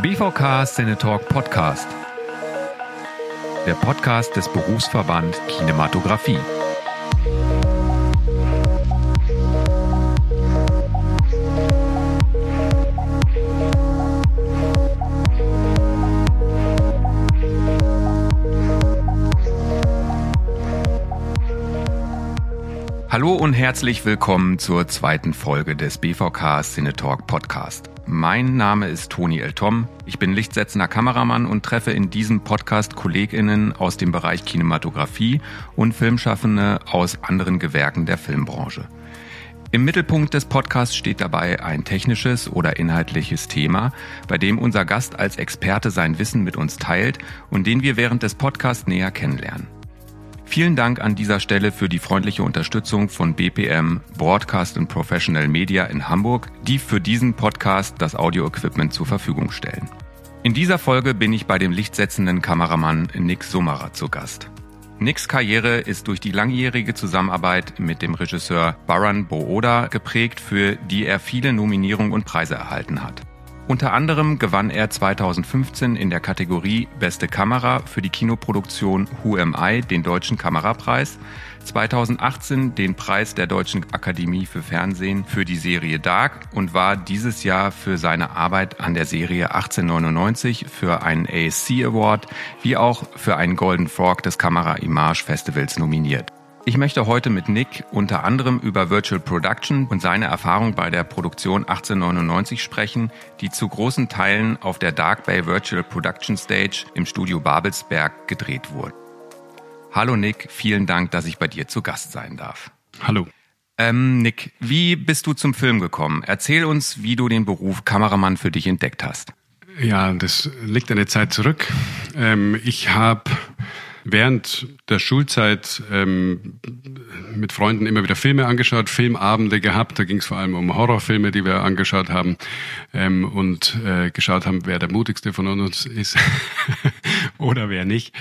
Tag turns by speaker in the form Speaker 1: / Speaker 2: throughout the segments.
Speaker 1: BVK Cinetalk Podcast. Der Podcast des Berufsverband Kinematografie. Hallo und herzlich willkommen zur zweiten Folge des BVK Cinetalk Podcast. Mein Name ist Toni L. Tom. Ich bin lichtsetzender Kameramann und treffe in diesem Podcast KollegInnen aus dem Bereich Kinematografie und Filmschaffende aus anderen Gewerken der Filmbranche. Im Mittelpunkt des Podcasts steht dabei ein technisches oder inhaltliches Thema, bei dem unser Gast als Experte sein Wissen mit uns teilt und den wir während des Podcasts näher kennenlernen. Vielen Dank an dieser Stelle für die freundliche Unterstützung von BPM Broadcast and Professional Media in Hamburg, die für diesen Podcast das Audio-Equipment zur Verfügung stellen. In dieser Folge bin ich bei dem lichtsetzenden Kameramann Nick Summerer zu Gast. Nicks Karriere ist durch die langjährige Zusammenarbeit mit dem Regisseur Baran Booda geprägt, für die er viele Nominierungen und Preise erhalten hat. Unter anderem gewann er 2015 in der Kategorie Beste Kamera für die Kinoproduktion Who Am I den Deutschen Kamerapreis, 2018 den Preis der Deutschen Akademie für Fernsehen für die Serie Dark und war dieses Jahr für seine Arbeit an der Serie 1899 für einen ASC Award wie auch für einen Golden Frog des Kamera Image Festivals nominiert. Ich möchte heute mit Nick unter anderem über Virtual Production und seine Erfahrung bei der Produktion 1899 sprechen, die zu großen Teilen auf der Dark Bay Virtual Production Stage im Studio Babelsberg gedreht wurde. Hallo Nick, vielen Dank, dass ich bei dir zu Gast sein darf.
Speaker 2: Hallo.
Speaker 1: Ähm, Nick, wie bist du zum Film gekommen? Erzähl uns, wie du den Beruf Kameramann für dich entdeckt hast.
Speaker 2: Ja, das liegt eine Zeit zurück. Ähm, ich habe während der Schulzeit ähm, mit Freunden immer wieder Filme angeschaut, Filmabende gehabt. Da ging es vor allem um Horrorfilme, die wir angeschaut haben ähm, und äh, geschaut haben, wer der mutigste von uns ist oder wer nicht.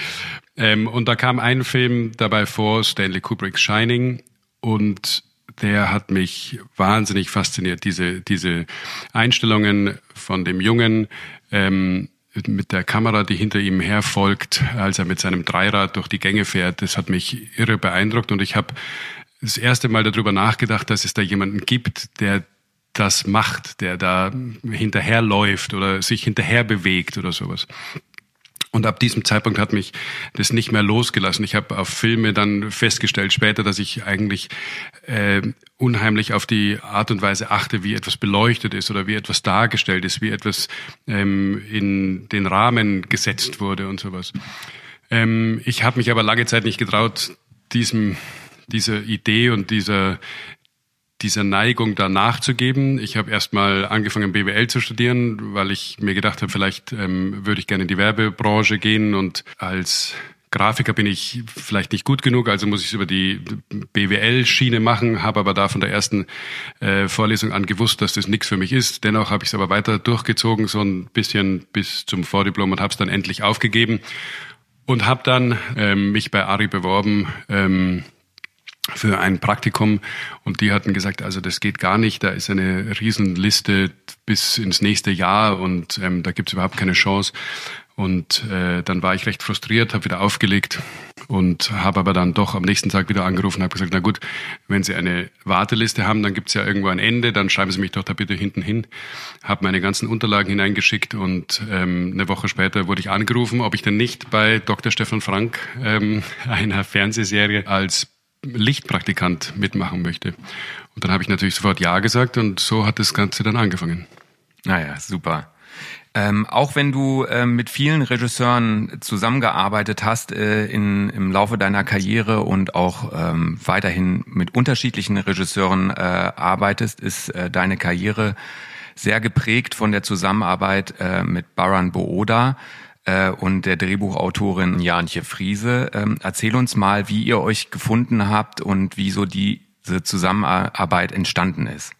Speaker 2: Ähm, und da kam ein Film dabei vor, Stanley Kubricks Shining und der hat mich wahnsinnig fasziniert. Diese, diese Einstellungen von dem Jungen, ähm, mit der Kamera, die hinter ihm herfolgt, als er mit seinem Dreirad durch die Gänge fährt. Das hat mich irre beeindruckt und ich habe das erste Mal darüber nachgedacht, dass es da jemanden gibt, der das macht, der da hinterherläuft oder sich hinterher bewegt oder sowas. Und ab diesem Zeitpunkt hat mich das nicht mehr losgelassen. Ich habe auf Filme dann festgestellt später, dass ich eigentlich äh, unheimlich auf die Art und Weise achte, wie etwas beleuchtet ist oder wie etwas dargestellt ist, wie etwas ähm, in den Rahmen gesetzt wurde und sowas. Ähm, ich habe mich aber lange Zeit nicht getraut, diesem dieser Idee und dieser dieser Neigung da nachzugeben. Ich habe erstmal angefangen, BWL zu studieren, weil ich mir gedacht habe, vielleicht ähm, würde ich gerne in die Werbebranche gehen und als Grafiker bin ich vielleicht nicht gut genug, also muss ich es über die BWL-Schiene machen, habe aber da von der ersten äh, Vorlesung an gewusst, dass das nichts für mich ist. Dennoch habe ich es aber weiter durchgezogen, so ein bisschen bis zum Vordiplom und habe es dann endlich aufgegeben und habe dann ähm, mich bei Ari beworben. Ähm, für ein Praktikum und die hatten gesagt, also das geht gar nicht, da ist eine Riesenliste bis ins nächste Jahr und ähm, da gibt es überhaupt keine Chance. Und äh, dann war ich recht frustriert, habe wieder aufgelegt und habe aber dann doch am nächsten Tag wieder angerufen habe gesagt, na gut, wenn Sie eine Warteliste haben, dann gibt es ja irgendwo ein Ende, dann schreiben Sie mich doch da bitte hinten hin. Habe meine ganzen Unterlagen hineingeschickt und ähm, eine Woche später wurde ich angerufen, ob ich denn nicht bei Dr. Stefan Frank ähm, einer Fernsehserie als Lichtpraktikant mitmachen möchte. Und dann habe ich natürlich sofort Ja gesagt und so hat das Ganze dann angefangen.
Speaker 1: Naja, super. Ähm, auch wenn du äh, mit vielen Regisseuren zusammengearbeitet hast äh, in, im Laufe deiner Karriere und auch ähm, weiterhin mit unterschiedlichen Regisseuren äh, arbeitest, ist äh, deine Karriere sehr geprägt von der Zusammenarbeit äh, mit Baran Booda äh, und der Drehbuchautorin Janche Friese. Ähm, erzähl uns mal, wie ihr euch gefunden habt und wie so diese Zusammenarbeit entstanden ist.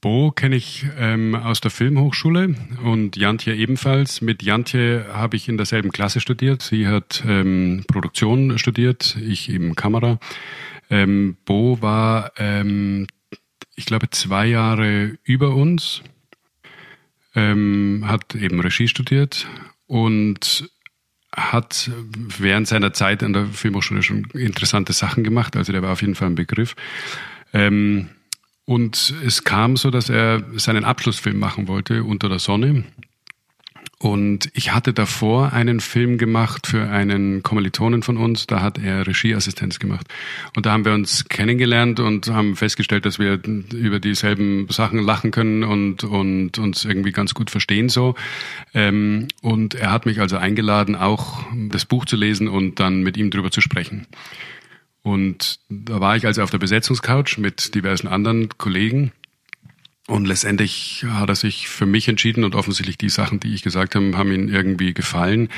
Speaker 2: Bo kenne ich ähm, aus der Filmhochschule und Jantje ebenfalls. Mit Jantje habe ich in derselben Klasse studiert. Sie hat ähm, Produktion studiert, ich eben Kamera. Ähm, Bo war, ähm, ich glaube, zwei Jahre über uns. ähm, hat eben Regie studiert und hat während seiner Zeit an der Filmhochschule schon interessante Sachen gemacht. Also der war auf jeden Fall ein Begriff. Ähm, und es kam so, dass er seinen Abschlussfilm machen wollte, Unter der Sonne. Und ich hatte davor einen Film gemacht für einen Kommilitonen von uns, da hat er Regieassistenz gemacht. Und da haben wir uns kennengelernt und haben festgestellt, dass wir über dieselben Sachen lachen können und, und uns irgendwie ganz gut verstehen so. Ähm, und er hat mich also eingeladen, auch das Buch zu lesen und dann mit ihm drüber zu sprechen. Und da war ich also auf der Besetzungscouch mit diversen anderen Kollegen und letztendlich hat er sich für mich entschieden und offensichtlich die Sachen, die ich gesagt habe, haben ihm irgendwie gefallen.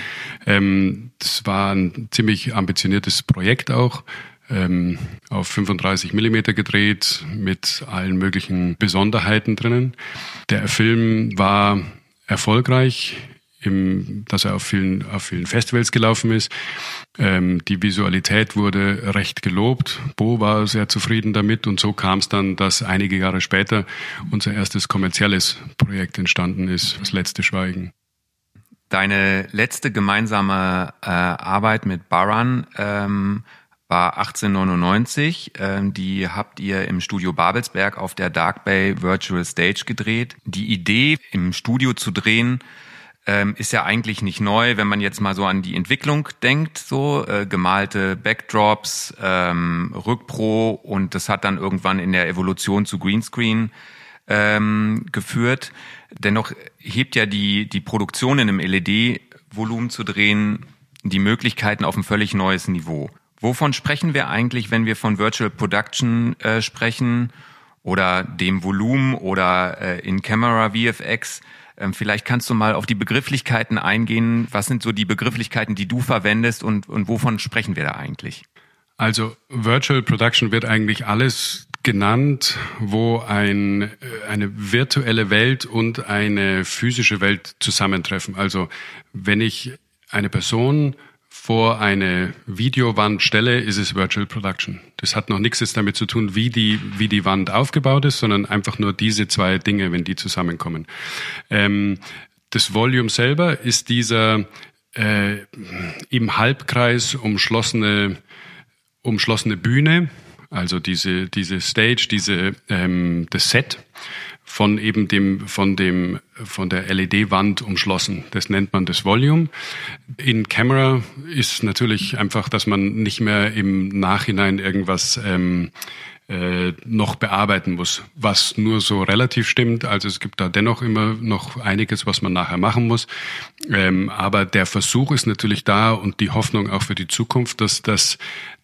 Speaker 2: Ähm, das war ein ziemlich ambitioniertes Projekt auch. Ähm, auf 35 Millimeter gedreht mit allen möglichen Besonderheiten drinnen. Der Film war erfolgreich im, dass er auf vielen, auf vielen Festivals gelaufen ist. Ähm, die Visualität wurde recht gelobt. Bo war sehr zufrieden damit und so kam es dann, dass einige Jahre später unser erstes kommerzielles Projekt entstanden ist, das letzte Schweigen.
Speaker 1: Deine letzte gemeinsame äh, Arbeit mit Baran ähm, war 1899. Ähm, die habt ihr im Studio Babelsberg auf der Dark Bay Virtual Stage gedreht. Die Idee, im Studio zu drehen, ähm, ist ja eigentlich nicht neu, wenn man jetzt mal so an die Entwicklung denkt, so äh, gemalte Backdrops, ähm, Rückpro und das hat dann irgendwann in der Evolution zu Greenscreen ähm, geführt. Dennoch hebt ja die, die Produktion in einem LED-Volumen zu drehen die Möglichkeiten auf ein völlig neues Niveau. Wovon sprechen wir eigentlich, wenn wir von Virtual Production äh, sprechen oder dem Volumen oder äh, in Camera VFX? Ähm, vielleicht kannst du mal auf die Begrifflichkeiten eingehen. Was sind so die Begrifflichkeiten, die du verwendest und, und wovon sprechen wir da eigentlich?
Speaker 2: Also Virtual Production wird eigentlich alles genannt, wo ein, äh, eine virtuelle Welt und eine physische Welt zusammentreffen. Also wenn ich eine Person vor eine Videowand stelle, ist es Virtual Production. Das hat noch nichts damit zu tun, wie die, wie die Wand aufgebaut ist, sondern einfach nur diese zwei Dinge, wenn die zusammenkommen. Ähm, das Volume selber ist dieser äh, im Halbkreis umschlossene, umschlossene Bühne, also diese, diese Stage, diese, ähm, das Set von eben dem, von dem, von der LED-Wand umschlossen. Das nennt man das Volume. In Camera ist natürlich einfach, dass man nicht mehr im Nachhinein irgendwas ähm, äh, noch bearbeiten muss, was nur so relativ stimmt. Also es gibt da dennoch immer noch einiges, was man nachher machen muss. Ähm, aber der Versuch ist natürlich da und die Hoffnung auch für die Zukunft, dass das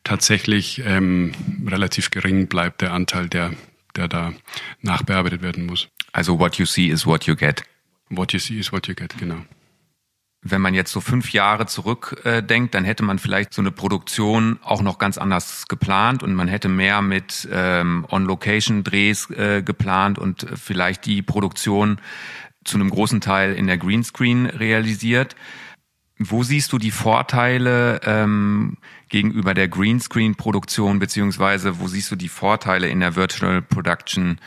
Speaker 2: tatsächlich ähm, relativ gering bleibt, der Anteil der der da nachbearbeitet werden muss.
Speaker 1: Also what you see is what you get.
Speaker 2: What you see is what you get, genau.
Speaker 1: Wenn man jetzt so fünf Jahre zurückdenkt, äh, dann hätte man vielleicht so eine Produktion auch noch ganz anders geplant und man hätte mehr mit ähm, On-Location-Drehs äh, geplant und vielleicht die Produktion zu einem großen Teil in der Greenscreen realisiert. Wo siehst du die Vorteile ähm, gegenüber der Greenscreen-Produktion, beziehungsweise wo siehst du die Vorteile in der Virtual Production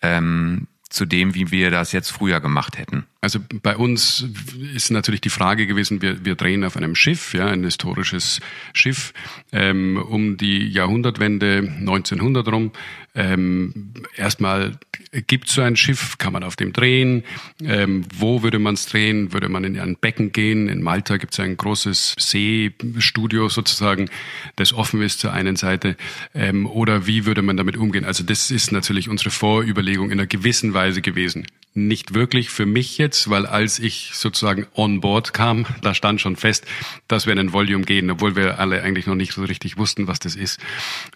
Speaker 1: ähm, zu dem, wie wir das jetzt früher gemacht hätten?
Speaker 2: Also bei uns ist natürlich die Frage gewesen, wir, wir drehen auf einem Schiff, ja, ein historisches Schiff, ähm, um die Jahrhundertwende 1900 rum. Ähm, erstmal gibt so ein Schiff, kann man auf dem drehen. Ähm, wo würde man es drehen? Würde man in ein Becken gehen? In Malta gibt es ein großes Seestudio sozusagen, das offen ist zur einen Seite. Ähm, oder wie würde man damit umgehen? Also das ist natürlich unsere Vorüberlegung in einer gewissen Weise gewesen. Nicht wirklich für mich jetzt weil als ich sozusagen on board kam, da stand schon fest, dass wir in ein Volume gehen, obwohl wir alle eigentlich noch nicht so richtig wussten, was das ist.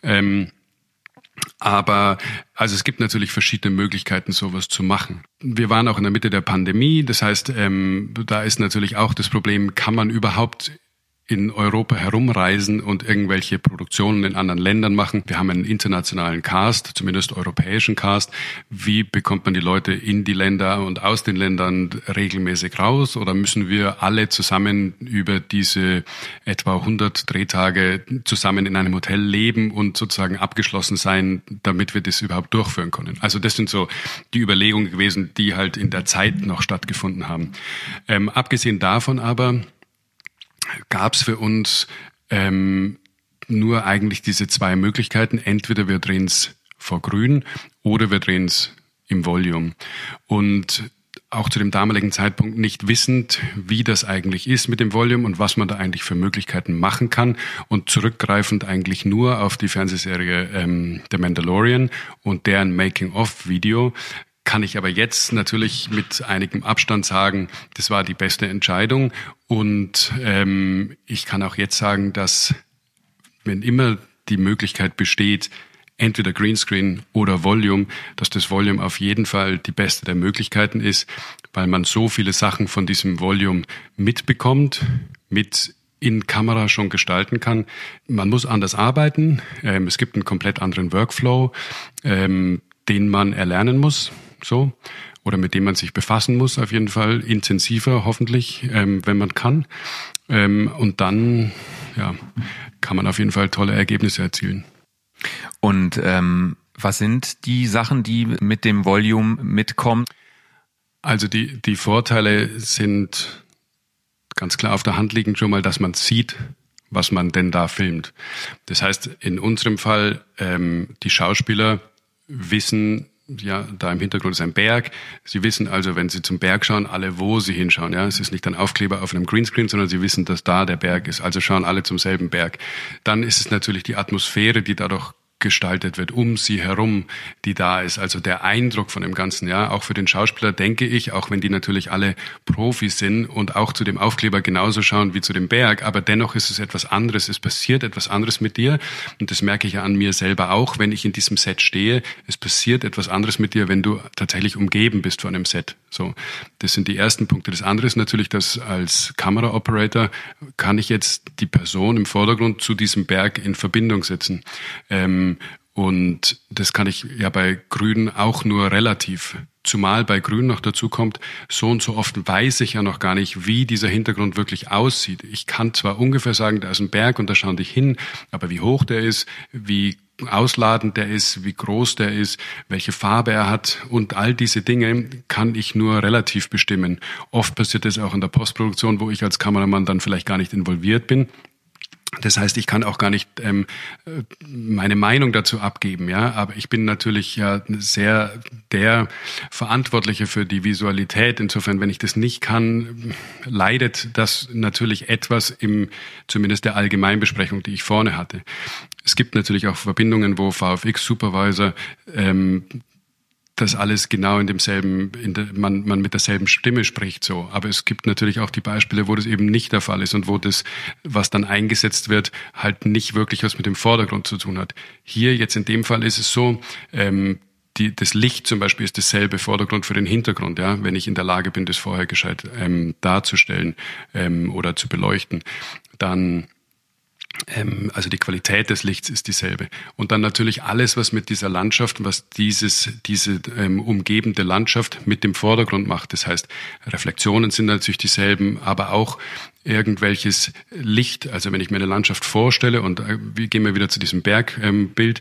Speaker 2: Ähm, aber also es gibt natürlich verschiedene Möglichkeiten, sowas zu machen. Wir waren auch in der Mitte der Pandemie, das heißt, ähm, da ist natürlich auch das Problem, kann man überhaupt in Europa herumreisen und irgendwelche Produktionen in anderen Ländern machen. Wir haben einen internationalen Cast, zumindest europäischen Cast. Wie bekommt man die Leute in die Länder und aus den Ländern regelmäßig raus? Oder müssen wir alle zusammen über diese etwa 100 Drehtage zusammen in einem Hotel leben und sozusagen abgeschlossen sein, damit wir das überhaupt durchführen können? Also das sind so die Überlegungen gewesen, die halt in der Zeit noch stattgefunden haben. Ähm, abgesehen davon aber, gab es für uns ähm, nur eigentlich diese zwei Möglichkeiten. Entweder wir drehen es vor Grün oder wir drehen es im Volume. Und auch zu dem damaligen Zeitpunkt nicht wissend, wie das eigentlich ist mit dem Volume und was man da eigentlich für Möglichkeiten machen kann und zurückgreifend eigentlich nur auf die Fernsehserie ähm, The Mandalorian und deren Making-of-Video kann ich aber jetzt natürlich mit einigem Abstand sagen, das war die beste Entscheidung. Und ähm, ich kann auch jetzt sagen, dass wenn immer die Möglichkeit besteht, entweder Greenscreen oder Volume, dass das Volume auf jeden Fall die beste der Möglichkeiten ist, weil man so viele Sachen von diesem Volume mitbekommt, mit in Kamera schon gestalten kann. Man muss anders arbeiten. Ähm, es gibt einen komplett anderen Workflow, ähm, den man erlernen muss so oder mit dem man sich befassen muss, auf jeden Fall intensiver, hoffentlich, ähm, wenn man kann. Ähm, und dann ja, kann man auf jeden Fall tolle Ergebnisse erzielen.
Speaker 1: Und ähm, was sind die Sachen, die mit dem Volume mitkommen?
Speaker 2: Also die, die Vorteile sind ganz klar auf der Hand liegen schon mal, dass man sieht, was man denn da filmt. Das heißt, in unserem Fall, ähm, die Schauspieler wissen, ja, da im Hintergrund ist ein Berg. Sie wissen also, wenn Sie zum Berg schauen, alle, wo Sie hinschauen. Ja, es ist nicht ein Aufkleber auf einem Greenscreen, sondern Sie wissen, dass da der Berg ist. Also schauen alle zum selben Berg. Dann ist es natürlich die Atmosphäre, die dadurch gestaltet wird, um sie herum, die da ist. Also der Eindruck von dem Ganzen, ja, auch für den Schauspieler denke ich, auch wenn die natürlich alle Profis sind und auch zu dem Aufkleber genauso schauen wie zu dem Berg, aber dennoch ist es etwas anderes, es passiert etwas anderes mit dir und das merke ich ja an mir selber auch, wenn ich in diesem Set stehe, es passiert etwas anderes mit dir, wenn du tatsächlich umgeben bist von einem Set. So, das sind die ersten Punkte. Das andere ist natürlich, dass als Kameraoperator kann ich jetzt die Person im Vordergrund zu diesem Berg in Verbindung setzen. Ähm, und das kann ich ja bei Grün auch nur relativ. Zumal bei Grün noch dazu kommt, so und so oft weiß ich ja noch gar nicht, wie dieser Hintergrund wirklich aussieht. Ich kann zwar ungefähr sagen, da ist ein Berg und da schaue ich hin, aber wie hoch der ist, wie ausladend der ist, wie groß der ist, welche Farbe er hat und all diese Dinge kann ich nur relativ bestimmen. Oft passiert es auch in der Postproduktion, wo ich als Kameramann dann vielleicht gar nicht involviert bin das heißt, ich kann auch gar nicht ähm, meine Meinung dazu abgeben, ja. Aber ich bin natürlich ja sehr der Verantwortliche für die Visualität. Insofern, wenn ich das nicht kann, leidet das natürlich etwas im, zumindest der Allgemeinbesprechung, die ich vorne hatte. Es gibt natürlich auch Verbindungen, wo VFX Supervisor ähm, das alles genau in demselben, in der, man, man mit derselben Stimme spricht so. Aber es gibt natürlich auch die Beispiele, wo das eben nicht der Fall ist und wo das, was dann eingesetzt wird, halt nicht wirklich was mit dem Vordergrund zu tun hat. Hier jetzt in dem Fall ist es so, ähm, die, das Licht zum Beispiel ist dasselbe Vordergrund für den Hintergrund, ja, wenn ich in der Lage bin, das vorher gescheit ähm, darzustellen ähm, oder zu beleuchten, dann also die Qualität des Lichts ist dieselbe. Und dann natürlich alles, was mit dieser Landschaft, was dieses, diese ähm, umgebende Landschaft mit dem Vordergrund macht. Das heißt, Reflexionen sind natürlich dieselben, aber auch irgendwelches Licht, also wenn ich mir eine Landschaft vorstelle und äh, wir gehen wir wieder zu diesem Bergbild,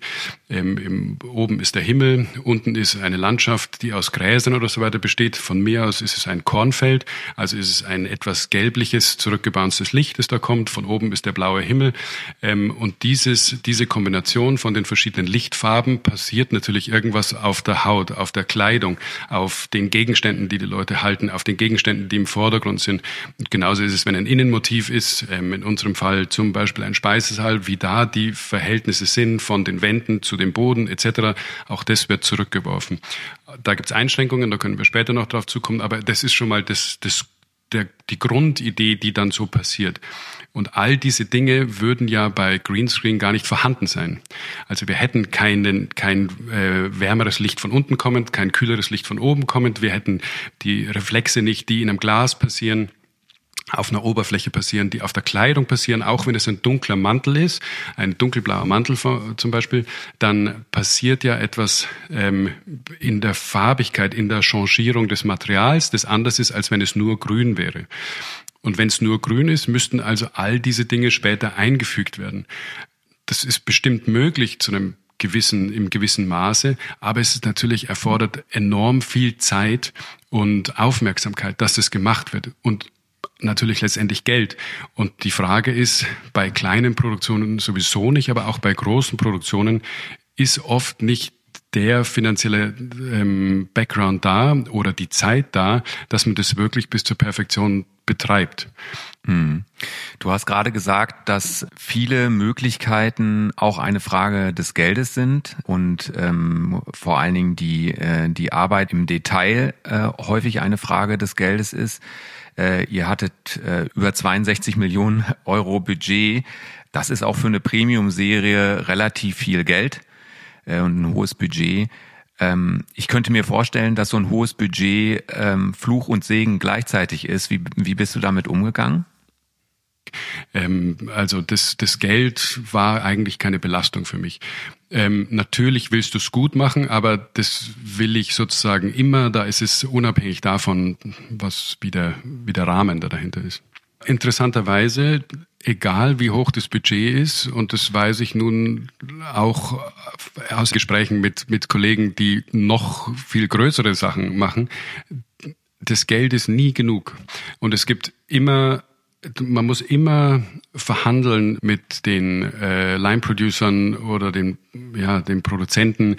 Speaker 2: ähm, ähm, oben ist der Himmel, unten ist eine Landschaft, die aus Gräsern oder so weiter besteht. Von mir aus ist es ein Kornfeld, also ist es ein etwas gelbliches, zurückgebounctes Licht, das da kommt. Von oben ist der blaue Himmel ähm, und dieses, diese Kombination von den verschiedenen Lichtfarben passiert natürlich irgendwas auf der Haut, auf der Kleidung, auf den Gegenständen, die die Leute halten, auf den Gegenständen, die im Vordergrund sind. Und genauso ist es, wenn ein Innenmotiv ist, ähm, in unserem Fall zum Beispiel ein Speisesaal, wie da die Verhältnisse sind von den Wänden zu dem Boden etc., auch das wird zurückgeworfen. Da gibt es Einschränkungen, da können wir später noch drauf zukommen, aber das ist schon mal das, das, der, die Grundidee, die dann so passiert. Und all diese Dinge würden ja bei Greenscreen gar nicht vorhanden sein. Also wir hätten keinen, kein äh, wärmeres Licht von unten kommend, kein kühleres Licht von oben kommend, wir hätten die Reflexe nicht, die in einem Glas passieren auf einer Oberfläche passieren, die auf der Kleidung passieren, auch wenn es ein dunkler Mantel ist, ein dunkelblauer Mantel zum Beispiel, dann passiert ja etwas ähm, in der Farbigkeit, in der Changierung des Materials, das anders ist, als wenn es nur grün wäre. Und wenn es nur grün ist, müssten also all diese Dinge später eingefügt werden. Das ist bestimmt möglich zu einem gewissen, im gewissen Maße, aber es ist natürlich erfordert enorm viel Zeit und Aufmerksamkeit, dass das gemacht wird. Und natürlich letztendlich Geld. Und die Frage ist, bei kleinen Produktionen sowieso nicht, aber auch bei großen Produktionen ist oft nicht der finanzielle ähm, Background da oder die Zeit da, dass man das wirklich bis zur Perfektion betreibt.
Speaker 1: Hm. Du hast gerade gesagt, dass viele Möglichkeiten auch eine Frage des Geldes sind und ähm, vor allen Dingen die, äh, die Arbeit im Detail äh, häufig eine Frage des Geldes ist. Äh, ihr hattet äh, über 62 Millionen Euro Budget. Das ist auch für eine Premium-Serie relativ viel Geld äh, und ein hohes Budget. Ähm, ich könnte mir vorstellen, dass so ein hohes Budget ähm, Fluch und Segen gleichzeitig ist. Wie, wie bist du damit umgegangen?
Speaker 2: Ähm, also das, das Geld war eigentlich keine Belastung für mich. Ähm, natürlich willst du es gut machen, aber das will ich sozusagen immer. Da ist es unabhängig davon, was wie der, wie der Rahmen da dahinter ist. Interessanterweise, egal wie hoch das Budget ist, und das weiß ich nun auch aus Gesprächen mit, mit Kollegen, die noch viel größere Sachen machen, das Geld ist nie genug. Und es gibt immer man muss immer verhandeln mit den äh, Line-Producern oder den, ja, den Produzenten,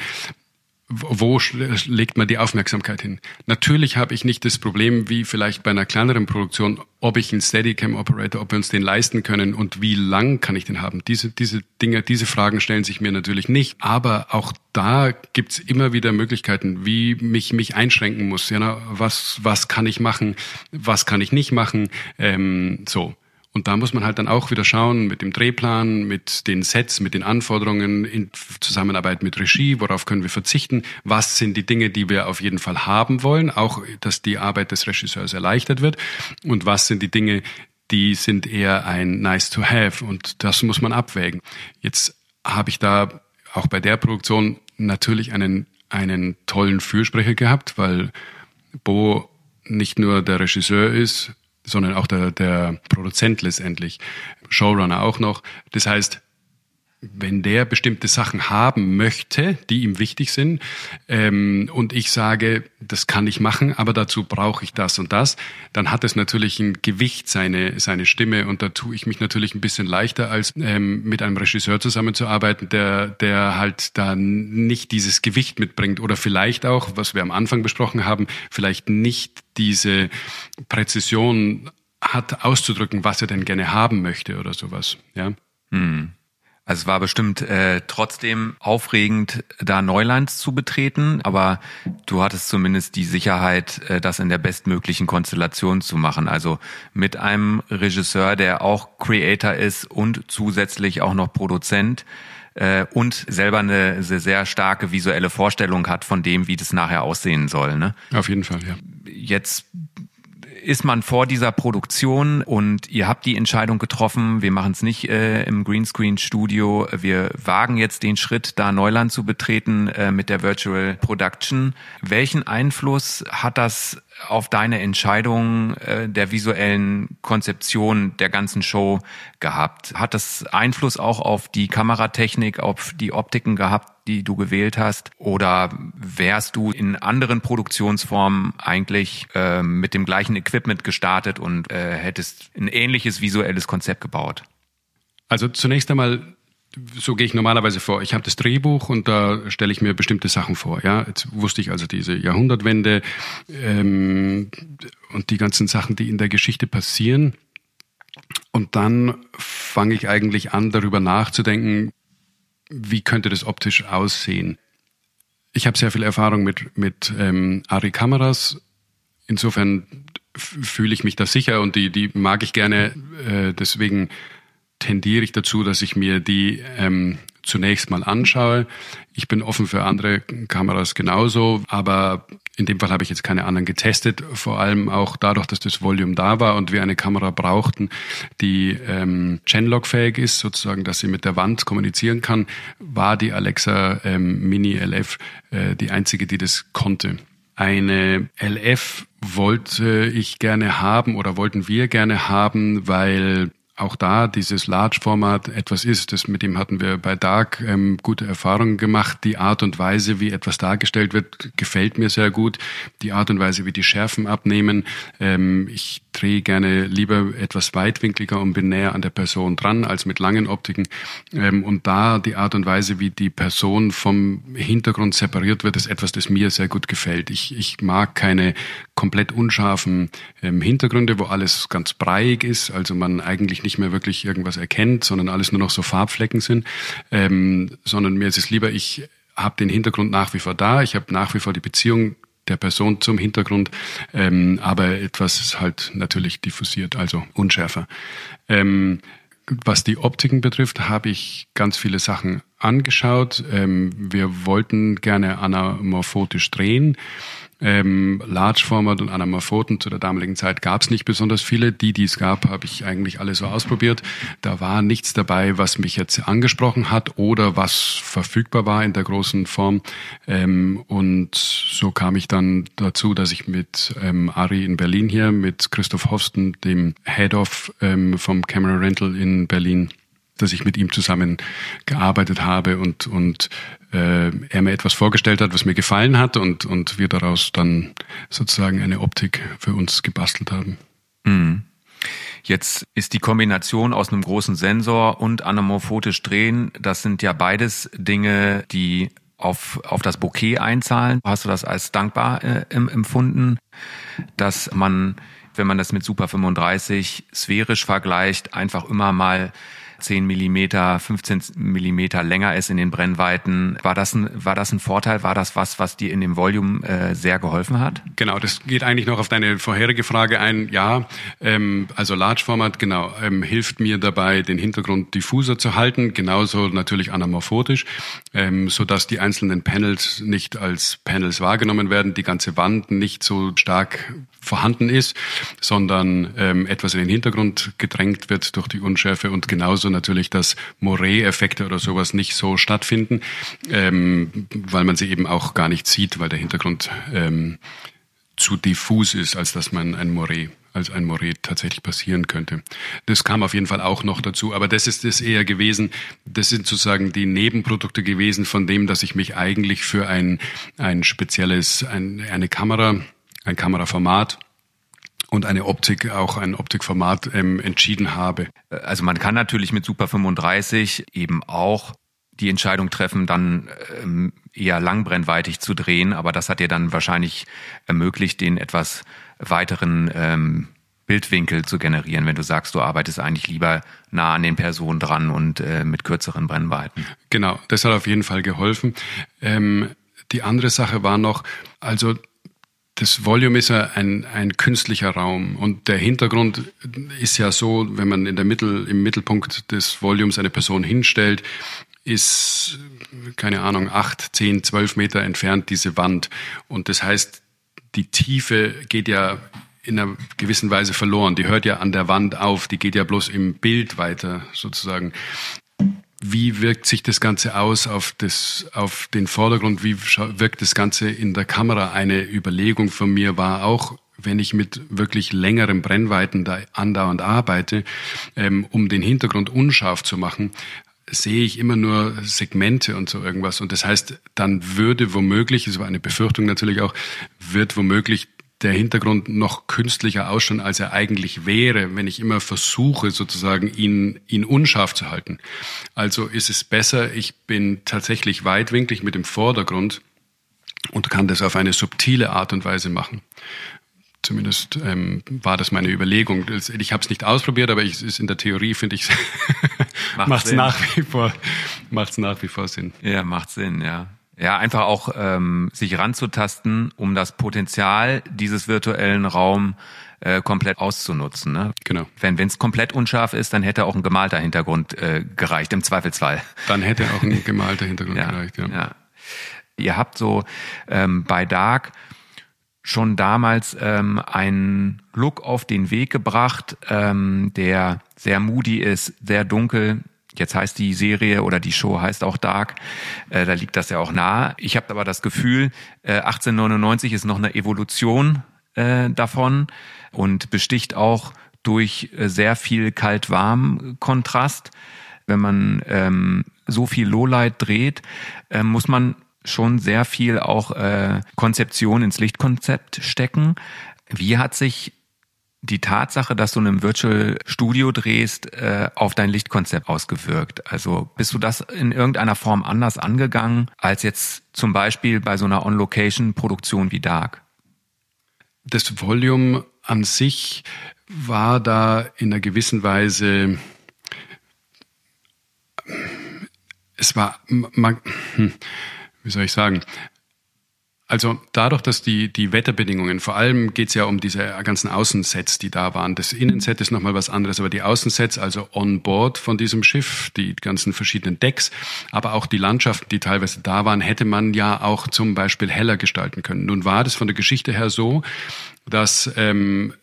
Speaker 2: wo legt man die Aufmerksamkeit hin? Natürlich habe ich nicht das Problem wie vielleicht bei einer kleineren Produktion, ob ich einen Steadicam-Operator, ob wir uns den leisten können und wie lang kann ich den haben. Diese, diese Dinge, diese Fragen stellen sich mir natürlich nicht. Aber auch da gibt's immer wieder Möglichkeiten, wie mich mich einschränken muss. Ja, was was kann ich machen, was kann ich nicht machen? Ähm, so. Und da muss man halt dann auch wieder schauen mit dem Drehplan, mit den Sets, mit den Anforderungen in Zusammenarbeit mit Regie, worauf können wir verzichten, was sind die Dinge, die wir auf jeden Fall haben wollen, auch dass die Arbeit des Regisseurs erleichtert wird. Und was sind die Dinge, die sind eher ein nice to have? Und das muss man abwägen. Jetzt habe ich da auch bei der Produktion natürlich einen, einen tollen Fürsprecher gehabt, weil Bo nicht nur der Regisseur ist, sondern auch der, der Produzent letztendlich, Showrunner auch noch. Das heißt, wenn der bestimmte Sachen haben möchte, die ihm wichtig sind, ähm, und ich sage, das kann ich machen, aber dazu brauche ich das und das, dann hat es natürlich ein Gewicht, seine, seine Stimme, und da tue ich mich natürlich ein bisschen leichter, als ähm, mit einem Regisseur zusammenzuarbeiten, der, der halt da nicht dieses Gewicht mitbringt oder vielleicht auch, was wir am Anfang besprochen haben, vielleicht nicht diese Präzision hat, auszudrücken, was er denn gerne haben möchte oder sowas, ja.
Speaker 1: Hm. Also es war bestimmt äh, trotzdem aufregend, da Neuland zu betreten, aber du hattest zumindest die Sicherheit, äh, das in der bestmöglichen Konstellation zu machen. Also mit einem Regisseur, der auch Creator ist und zusätzlich auch noch Produzent äh, und selber eine sehr, sehr starke visuelle Vorstellung hat von dem, wie das nachher aussehen soll. Ne?
Speaker 2: Auf jeden Fall, ja.
Speaker 1: Jetzt ist man vor dieser Produktion und ihr habt die Entscheidung getroffen, wir machen es nicht äh, im Greenscreen-Studio, wir wagen jetzt den Schritt, da Neuland zu betreten äh, mit der Virtual Production. Welchen Einfluss hat das auf deine Entscheidung äh, der visuellen Konzeption der ganzen Show gehabt? Hat das Einfluss auch auf die Kameratechnik, auf die Optiken gehabt, die du gewählt hast? Oder wärst du in anderen Produktionsformen eigentlich äh, mit dem gleichen Equipment gestartet und äh, hättest ein ähnliches visuelles Konzept gebaut?
Speaker 2: Also zunächst einmal so gehe ich normalerweise vor. Ich habe das Drehbuch und da stelle ich mir bestimmte Sachen vor. Ja, jetzt wusste ich also diese Jahrhundertwende ähm, und die ganzen Sachen, die in der Geschichte passieren. Und dann fange ich eigentlich an, darüber nachzudenken, wie könnte das optisch aussehen. Ich habe sehr viel Erfahrung mit mit ähm, Ari Kameras. Insofern fühle ich mich da sicher und die die mag ich gerne. Äh, deswegen tendiere ich dazu, dass ich mir die ähm, zunächst mal anschaue. Ich bin offen für andere Kameras genauso, aber in dem Fall habe ich jetzt keine anderen getestet, vor allem auch dadurch, dass das Volume da war und wir eine Kamera brauchten, die ähm, Genlog-fähig ist, sozusagen, dass sie mit der Wand kommunizieren kann, war die Alexa ähm, Mini LF äh, die einzige, die das konnte. Eine LF wollte ich gerne haben oder wollten wir gerne haben, weil auch da dieses Large-Format etwas ist. Das, mit dem hatten wir bei Dark ähm, gute Erfahrungen gemacht. Die Art und Weise, wie etwas dargestellt wird, gefällt mir sehr gut. Die Art und Weise, wie die Schärfen abnehmen. Ähm, ich drehe gerne lieber etwas weitwinkliger und bin näher an der Person dran als mit langen Optiken. Ähm, und da die Art und Weise, wie die Person vom Hintergrund separiert wird, ist etwas, das mir sehr gut gefällt. Ich, ich mag keine komplett unscharfen ähm, Hintergründe, wo alles ganz breiig ist, also man eigentlich nicht mehr wirklich irgendwas erkennt, sondern alles nur noch so Farbflecken sind, ähm, sondern mir ist es lieber, ich habe den Hintergrund nach wie vor da, ich habe nach wie vor die Beziehung der Person zum Hintergrund, ähm, aber etwas halt natürlich diffusiert, also unschärfer. Ähm, was die Optiken betrifft, habe ich ganz viele Sachen angeschaut. Ähm, wir wollten gerne anamorphotisch drehen. Ähm, Large Format und Anamorphoten zu der damaligen Zeit gab es nicht besonders viele. Die, die es gab, habe ich eigentlich alle so ausprobiert. Da war nichts dabei, was mich jetzt angesprochen hat oder was verfügbar war in der großen Form. Ähm, und so kam ich dann dazu, dass ich mit ähm, Ari in Berlin hier, mit Christoph Hosten, dem Head of ähm, vom Camera Rental in Berlin, dass ich mit ihm zusammen gearbeitet habe und, und äh, er mir etwas vorgestellt hat, was mir gefallen hat und, und wir daraus dann sozusagen eine Optik für uns gebastelt haben.
Speaker 1: Mhm. Jetzt ist die Kombination aus einem großen Sensor und anamorphotisch drehen, das sind ja beides Dinge, die auf, auf das Bouquet einzahlen. Hast du das als dankbar äh, empfunden, dass man, wenn man das mit Super 35 sphärisch vergleicht, einfach immer mal 10 Millimeter, 15 Millimeter länger ist in den Brennweiten. War das ein, war das ein Vorteil? War das was, was dir in dem Volume äh, sehr geholfen hat?
Speaker 2: Genau, das geht eigentlich noch auf deine vorherige Frage ein. Ja, ähm, also Large Format, genau, ähm, hilft mir dabei, den Hintergrund diffuser zu halten, genauso natürlich anamorphotisch, ähm, so dass die einzelnen Panels nicht als Panels wahrgenommen werden, die ganze Wand nicht so stark vorhanden ist, sondern ähm, etwas in den Hintergrund gedrängt wird durch die Unschärfe und genauso natürlich, dass Moray-Effekte oder sowas nicht so stattfinden, ähm, weil man sie eben auch gar nicht sieht, weil der Hintergrund ähm, zu diffus ist, als dass man ein Moray als ein Moray tatsächlich passieren könnte. Das kam auf jeden Fall auch noch dazu, aber das ist es eher gewesen. Das sind sozusagen die Nebenprodukte gewesen von dem, dass ich mich eigentlich für ein ein spezielles ein, eine Kamera ein Kameraformat und eine Optik, auch ein Optikformat ähm, entschieden habe.
Speaker 1: Also man kann natürlich mit Super 35 eben auch die Entscheidung treffen, dann ähm, eher langbrennweitig zu drehen, aber das hat dir dann wahrscheinlich ermöglicht, den etwas weiteren ähm, Bildwinkel zu generieren, wenn du sagst, du arbeitest eigentlich lieber nah an den Personen dran und äh, mit kürzeren Brennweiten.
Speaker 2: Genau, das hat auf jeden Fall geholfen. Ähm, die andere Sache war noch, also das Volume ist ja ein, ein künstlicher Raum und der Hintergrund ist ja so, wenn man in der Mittel, im Mittelpunkt des Volumes eine Person hinstellt, ist, keine Ahnung, acht, zehn, zwölf Meter entfernt diese Wand. Und das heißt, die Tiefe geht ja in einer gewissen Weise verloren. Die hört ja an der Wand auf, die geht ja bloß im Bild weiter sozusagen wie wirkt sich das Ganze aus auf, das, auf den Vordergrund? Wie wirkt das Ganze in der Kamera? Eine Überlegung von mir war auch, wenn ich mit wirklich längeren Brennweiten da andauernd arbeite, ähm, um den Hintergrund unscharf zu machen, sehe ich immer nur Segmente und so irgendwas. Und das heißt, dann würde womöglich, es war eine Befürchtung natürlich auch, wird womöglich der Hintergrund noch künstlicher ausschauen, als er eigentlich wäre, wenn ich immer versuche, sozusagen ihn, ihn unscharf zu halten. Also ist es besser, ich bin tatsächlich weitwinklig mit dem Vordergrund und kann das auf eine subtile Art und Weise machen. Zumindest ähm, war das meine Überlegung. Ich habe es nicht ausprobiert, aber ich, ist in der Theorie finde ich macht nach wie vor macht's nach wie vor Sinn.
Speaker 1: Ja, macht Sinn, ja. Ja, einfach auch ähm, sich ranzutasten, um das Potenzial dieses virtuellen Raums äh, komplett auszunutzen. Ne?
Speaker 2: Genau.
Speaker 1: Wenn es komplett unscharf ist, dann hätte auch ein gemalter Hintergrund äh, gereicht, im Zweifelsfall.
Speaker 2: Dann hätte auch ein gemalter Hintergrund ja, gereicht, ja.
Speaker 1: ja. Ihr habt so ähm, bei Dark schon damals ähm, einen Look auf den Weg gebracht, ähm, der sehr moody ist, sehr dunkel. Jetzt heißt die Serie oder die Show heißt auch Dark. Äh, da liegt das ja auch nahe. Ich habe aber das Gefühl, äh, 1899 ist noch eine Evolution äh, davon und besticht auch durch äh, sehr viel Kalt-Warm-Kontrast. Wenn man ähm, so viel Lowlight dreht, äh, muss man schon sehr viel auch äh, Konzeption ins Lichtkonzept stecken. Wie hat sich die Tatsache, dass du in einem Virtual Studio drehst, äh, auf dein Lichtkonzept ausgewirkt? Also bist du das in irgendeiner Form anders angegangen als jetzt zum Beispiel bei so einer On-Location-Produktion wie Dark?
Speaker 2: Das Volume an sich war da in einer gewissen Weise, es war, man, hm, wie soll ich sagen, also dadurch, dass die, die Wetterbedingungen, vor allem geht es ja um diese ganzen Außensets, die da waren. Das Innenset ist nochmal was anderes, aber die Außensets, also on board von diesem Schiff, die ganzen verschiedenen Decks, aber auch die Landschaften, die teilweise da waren, hätte man ja auch zum Beispiel heller gestalten können. Nun war das von der Geschichte her so, dass ähm,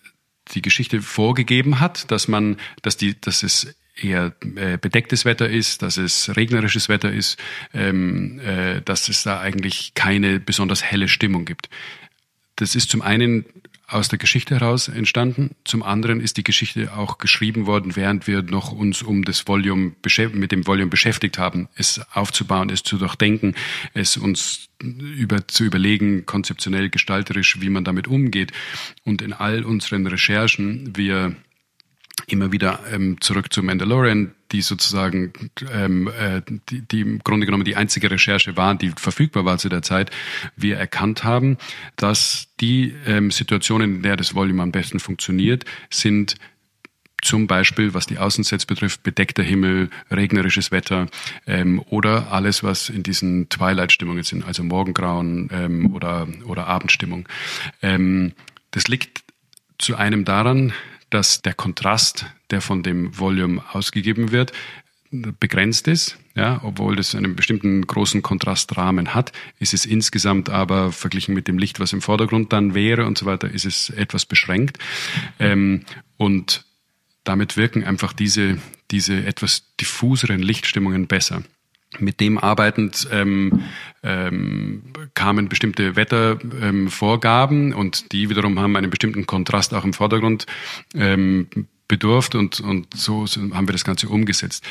Speaker 2: die Geschichte vorgegeben hat, dass man, dass die, dass es eher äh, bedecktes Wetter ist, dass es regnerisches Wetter ist, ähm, äh, dass es da eigentlich keine besonders helle Stimmung gibt. Das ist zum einen aus der Geschichte heraus entstanden. Zum anderen ist die Geschichte auch geschrieben worden, während wir noch uns um das Volume mit dem Volume beschäftigt haben, es aufzubauen, es zu durchdenken, es uns über, zu überlegen, konzeptionell, gestalterisch, wie man damit umgeht. Und in all unseren Recherchen wir immer wieder ähm, zurück zu Mandalorian, die sozusagen ähm, äh, die, die im Grunde genommen die einzige Recherche war, die verfügbar war zu der Zeit, wir erkannt haben, dass die ähm, Situationen, in der das Volume am besten funktioniert, sind zum Beispiel, was die Außensets betrifft, bedeckter Himmel, regnerisches Wetter ähm, oder alles, was in diesen Twilight-Stimmungen sind, also Morgengrauen ähm, oder, oder Abendstimmung. Ähm, das liegt zu einem daran, dass der Kontrast, der von dem Volume ausgegeben wird, begrenzt ist, ja, obwohl das einen bestimmten großen Kontrastrahmen hat, ist es insgesamt aber verglichen mit dem Licht, was im Vordergrund dann wäre und so weiter, ist es etwas beschränkt. Ähm, und damit wirken einfach diese, diese etwas diffuseren Lichtstimmungen besser mit dem arbeitend ähm, ähm, kamen bestimmte Wettervorgaben ähm, und die wiederum haben einen bestimmten Kontrast auch im Vordergrund ähm, bedurft und, und so haben wir das Ganze umgesetzt.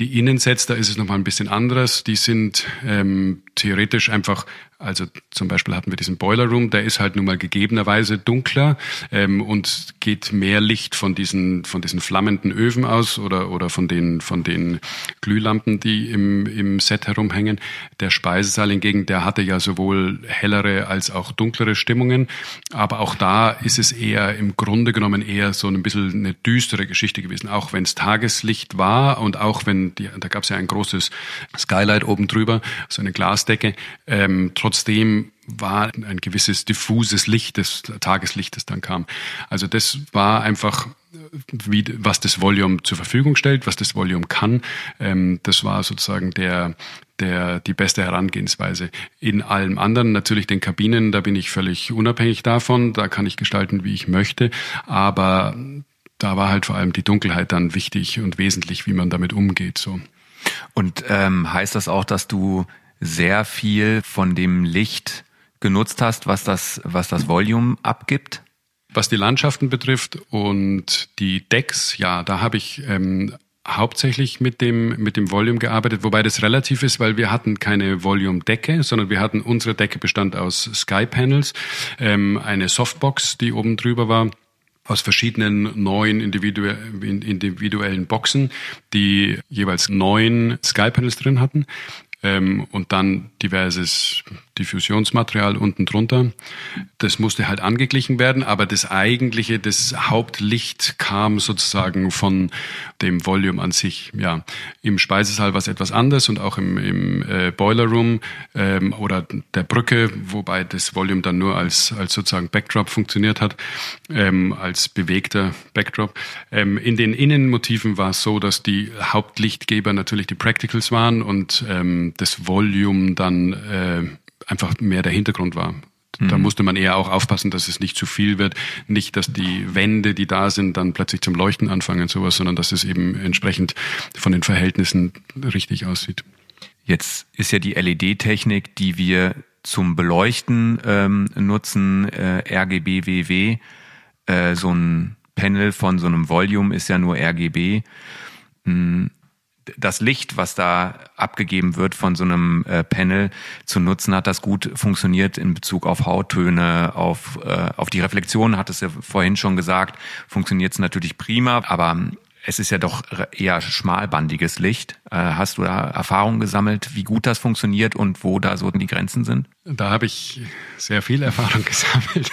Speaker 2: Die Innensets, da ist es nochmal ein bisschen anderes. Die sind ähm, theoretisch einfach also zum Beispiel hatten wir diesen Boiler Room, der ist halt nun mal gegebenerweise dunkler ähm, und geht mehr Licht von diesen von diesen flammenden Öfen aus oder oder von den von den Glühlampen, die im im Set herumhängen. Der Speisesaal hingegen, der hatte ja sowohl hellere als auch dunklere Stimmungen, aber auch da ist es eher im Grunde genommen eher so ein bisschen eine düstere Geschichte gewesen, auch wenn es Tageslicht war und auch wenn die, da gab es ja ein großes Skylight oben drüber, so eine Glasdecke. Ähm, war ein gewisses diffuses Licht des Tageslichtes dann kam. Also das war einfach wie, was das Volume zur Verfügung stellt, was das Volume kann. Ähm, das war sozusagen der, der, die beste Herangehensweise. In allem anderen, natürlich den Kabinen, da bin ich völlig unabhängig davon. Da kann ich gestalten, wie ich möchte. Aber da war halt vor allem die Dunkelheit dann wichtig und wesentlich, wie man damit umgeht, so.
Speaker 1: Und ähm, heißt das auch, dass du sehr viel von dem Licht genutzt hast, was das, was das Volume abgibt?
Speaker 2: Was die Landschaften betrifft und die Decks, ja, da habe ich ähm, hauptsächlich mit dem, mit dem Volume gearbeitet, wobei das relativ ist, weil wir hatten keine Volume-Decke, sondern wir hatten, unsere Decke bestand aus Sky-Panels, ähm, eine Softbox, die oben drüber war, aus verschiedenen neuen individuellen Boxen, die jeweils neun Sky-Panels drin hatten ähm, und dann diverses Diffusionsmaterial unten drunter. Das musste halt angeglichen werden, aber das eigentliche, das Hauptlicht kam sozusagen von dem Volume an sich. Ja, im Speisesaal war es etwas anders und auch im, im äh, Boiler Room ähm, oder der Brücke, wobei das Volume dann nur als, als sozusagen Backdrop funktioniert hat, ähm, als bewegter Backdrop. Ähm, in den Innenmotiven war es so, dass die Hauptlichtgeber natürlich die Practicals waren und ähm, das Volume dann äh, einfach mehr der Hintergrund war. Da mhm. musste man eher auch aufpassen, dass es nicht zu viel wird. Nicht, dass die Wände, die da sind, dann plötzlich zum Leuchten anfangen, sowas, sondern dass es eben entsprechend von den Verhältnissen richtig aussieht.
Speaker 1: Jetzt ist ja die LED-Technik, die wir zum Beleuchten ähm, nutzen, äh, RGB-WW. Äh, so ein Panel von so einem Volume ist ja nur RGB. Hm das Licht, was da abgegeben wird von so einem äh, Panel zu nutzen, hat das gut funktioniert in Bezug auf Hauttöne, auf, äh, auf die Reflexion, hat es ja vorhin schon gesagt, funktioniert es natürlich prima, aber es ist ja doch eher schmalbandiges Licht. Äh, hast du da Erfahrungen gesammelt, wie gut das funktioniert und wo da so die Grenzen sind?
Speaker 2: Da habe ich sehr viel Erfahrung gesammelt.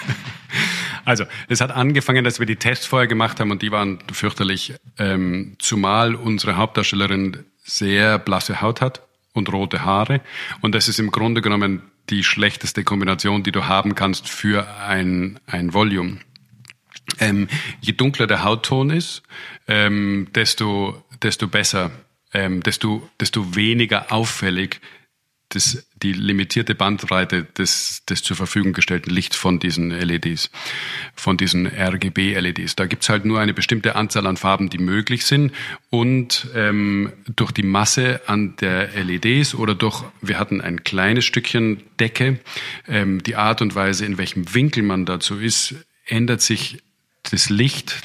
Speaker 2: Also, es hat angefangen, dass wir die Tests vorher gemacht haben und die waren fürchterlich, ähm, zumal unsere Hauptdarstellerin sehr blasse Haut hat und rote Haare. Und das ist im Grunde genommen die schlechteste Kombination, die du haben kannst für ein, ein Volume. Ähm, je dunkler der Hautton ist, ähm, desto, desto besser, ähm, desto, desto weniger auffällig das, die limitierte Bandbreite des, des zur Verfügung gestellten Lichts von diesen LEDs, von diesen RGB-LEDs. Da gibt's halt nur eine bestimmte Anzahl an Farben, die möglich sind und ähm, durch die Masse an der LEDs oder durch, wir hatten ein kleines Stückchen Decke, ähm, die Art und Weise, in welchem Winkel man dazu ist, ändert sich das Licht,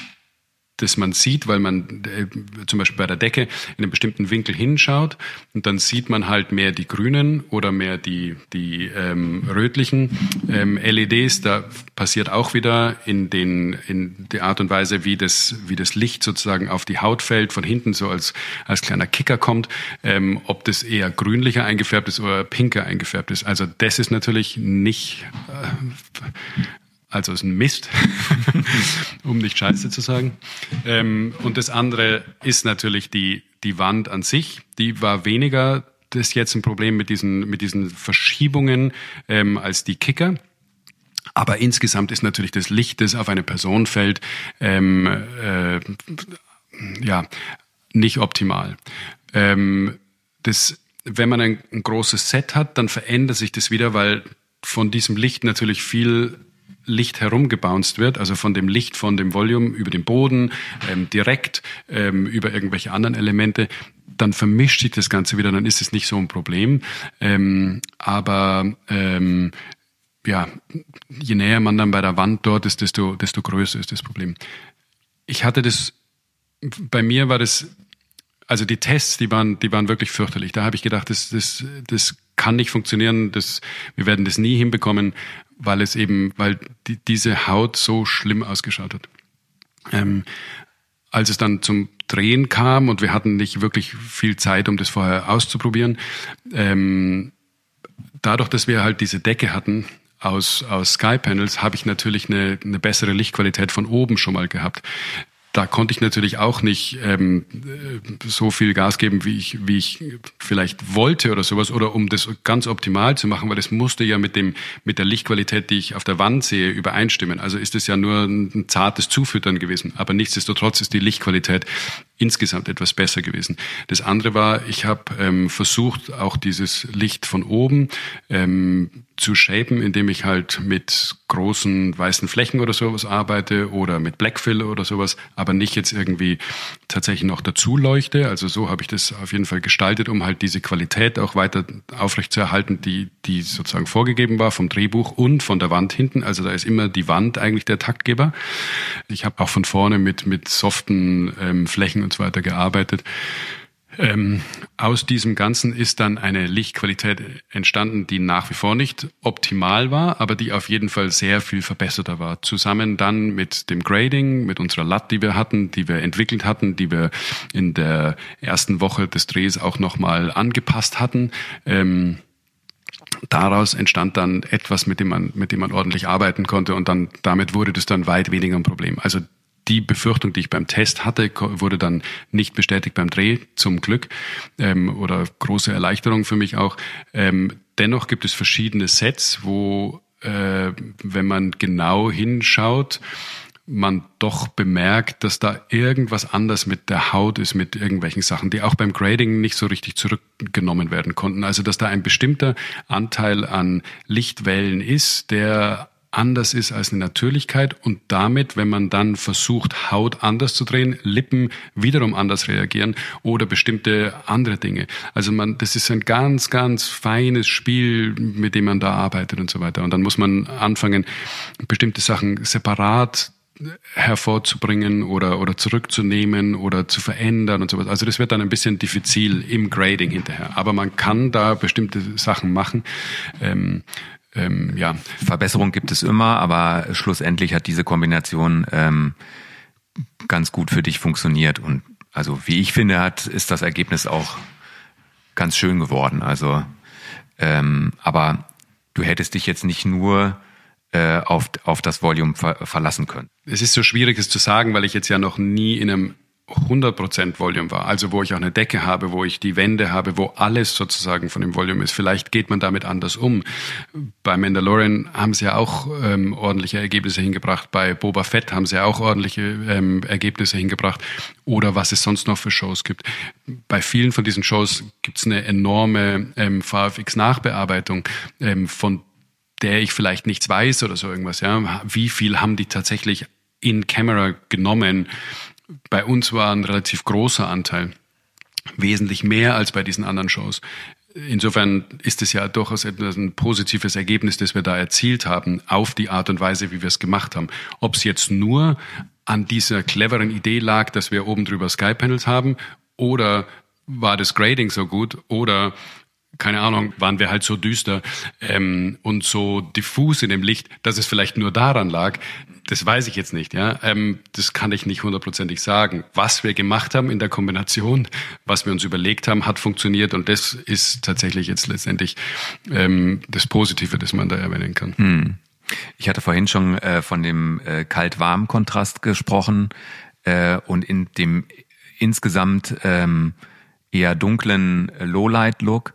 Speaker 2: das man sieht, weil man äh, zum Beispiel bei der Decke in einem bestimmten Winkel hinschaut und dann sieht man halt mehr die grünen oder mehr die, die ähm, rötlichen ähm, LEDs. Da passiert auch wieder in, den, in der Art und Weise, wie das, wie das Licht sozusagen auf die Haut fällt, von hinten so als, als kleiner Kicker kommt, ähm, ob das eher grünlicher eingefärbt ist oder pinker eingefärbt ist. Also das ist natürlich nicht äh, also ist ein Mist, um nicht Scheiße zu sagen. Ähm, und das andere ist natürlich die, die Wand an sich. Die war weniger das ist jetzt ein Problem mit diesen, mit diesen Verschiebungen ähm, als die Kicker. Aber insgesamt ist natürlich das Licht, das auf eine Person fällt, ähm, äh, ja, nicht optimal. Ähm, das, wenn man ein, ein großes Set hat, dann verändert sich das wieder, weil von diesem Licht natürlich viel Licht herumgebounced wird, also von dem Licht, von dem Volume über den Boden, ähm, direkt ähm, über irgendwelche anderen Elemente, dann vermischt sich das Ganze wieder, dann ist es nicht so ein Problem. Ähm, aber ähm, ja, je näher man dann bei der Wand dort ist, desto, desto größer ist das Problem. Ich hatte das, bei mir war das, also die Tests, die waren, die waren wirklich fürchterlich. Da habe ich gedacht, das, das, das kann nicht funktionieren, das, wir werden das nie hinbekommen weil es eben, weil die, diese Haut so schlimm ausgeschaut hat. Ähm, als es dann zum Drehen kam und wir hatten nicht wirklich viel Zeit, um das vorher auszuprobieren, ähm, dadurch, dass wir halt diese Decke hatten aus, aus Sky Panels, habe ich natürlich eine, eine bessere Lichtqualität von oben schon mal gehabt da konnte ich natürlich auch nicht ähm, so viel Gas geben, wie ich, wie ich vielleicht wollte oder sowas, oder um das ganz optimal zu machen, weil das musste ja mit dem mit der Lichtqualität, die ich auf der Wand sehe, übereinstimmen. Also ist es ja nur ein zartes Zufüttern gewesen. Aber nichtsdestotrotz ist die Lichtqualität insgesamt etwas besser gewesen. Das andere war, ich habe ähm, versucht, auch dieses Licht von oben ähm, zu shapen, indem ich halt mit großen weißen Flächen oder sowas arbeite oder mit Blackfill oder sowas, aber nicht jetzt irgendwie tatsächlich noch dazu leuchte. Also so habe ich das auf jeden Fall gestaltet, um halt diese Qualität auch weiter aufrechtzuerhalten, die, die sozusagen vorgegeben war vom Drehbuch und von der Wand hinten. Also da ist immer die Wand eigentlich der Taktgeber. Ich habe auch von vorne mit, mit soften ähm, Flächen und so weiter gearbeitet. Ähm, aus diesem Ganzen ist dann eine Lichtqualität entstanden, die nach wie vor nicht optimal war, aber die auf jeden Fall sehr viel verbesserter war. Zusammen dann mit dem Grading, mit unserer LUT, die wir hatten, die wir entwickelt hatten, die wir in der ersten Woche des Drehs auch nochmal angepasst hatten. Ähm, daraus entstand dann etwas, mit dem man, mit dem man ordentlich arbeiten konnte und dann damit wurde das dann weit weniger ein Problem. Also die Befürchtung, die ich beim Test hatte, wurde dann nicht bestätigt beim Dreh, zum Glück, ähm, oder große Erleichterung für mich auch. Ähm, dennoch gibt es verschiedene Sets, wo, äh, wenn man genau hinschaut, man doch bemerkt, dass da irgendwas anders mit der Haut ist, mit irgendwelchen Sachen, die auch beim Grading nicht so richtig zurückgenommen werden konnten. Also dass da ein bestimmter Anteil an Lichtwellen ist, der anders ist als eine Natürlichkeit und damit, wenn man dann versucht, Haut anders zu drehen, Lippen wiederum anders reagieren oder bestimmte andere Dinge. Also man, das ist ein ganz, ganz feines Spiel, mit dem man da arbeitet und so weiter. Und dann muss man anfangen, bestimmte Sachen separat hervorzubringen oder, oder zurückzunehmen oder zu verändern und sowas. Also das wird dann ein bisschen diffizil im Grading hinterher. Aber man kann da bestimmte Sachen machen. Ähm,
Speaker 1: ähm, ja. Verbesserung gibt es immer, aber schlussendlich hat diese Kombination ähm, ganz gut für dich funktioniert. Und also wie ich finde, hat ist das Ergebnis auch ganz schön geworden. Also ähm, aber du hättest dich jetzt nicht nur äh, auf, auf das Volume ver verlassen können.
Speaker 2: Es ist so schwierig, es zu sagen, weil ich jetzt ja noch nie in einem 100% Volume war, also wo ich auch eine Decke habe, wo ich die Wände habe, wo alles sozusagen von dem Volume ist. Vielleicht geht man damit anders um. Bei Mandalorian haben sie ja auch ähm, ordentliche Ergebnisse hingebracht. Bei Boba Fett haben sie ja auch ordentliche ähm, Ergebnisse hingebracht. Oder was es sonst noch für Shows gibt. Bei vielen von diesen Shows gibt es eine enorme ähm, VFX-Nachbearbeitung ähm, von der ich vielleicht nichts weiß oder so irgendwas. Ja, wie viel haben die tatsächlich in Camera genommen? Bei uns war ein relativ großer Anteil, wesentlich mehr als bei diesen anderen Shows. Insofern ist es ja durchaus ein positives Ergebnis, das wir da erzielt haben, auf die Art und Weise, wie wir es gemacht haben. Ob es jetzt nur an dieser cleveren Idee lag, dass wir oben drüber Sky-Panels haben, oder war das Grading so gut, oder keine Ahnung, waren wir halt so düster ähm, und so diffus in dem Licht, dass es vielleicht nur daran lag. Das weiß ich jetzt nicht. Ja, ähm, das kann ich nicht hundertprozentig sagen. Was wir gemacht haben in der Kombination, was wir uns überlegt haben, hat funktioniert und das ist tatsächlich jetzt letztendlich ähm, das Positive, das man da erwähnen kann. Hm.
Speaker 1: Ich hatte vorhin schon äh, von dem äh, Kalt-Warm-Kontrast gesprochen äh, und in dem insgesamt ähm, eher dunklen Lowlight-Look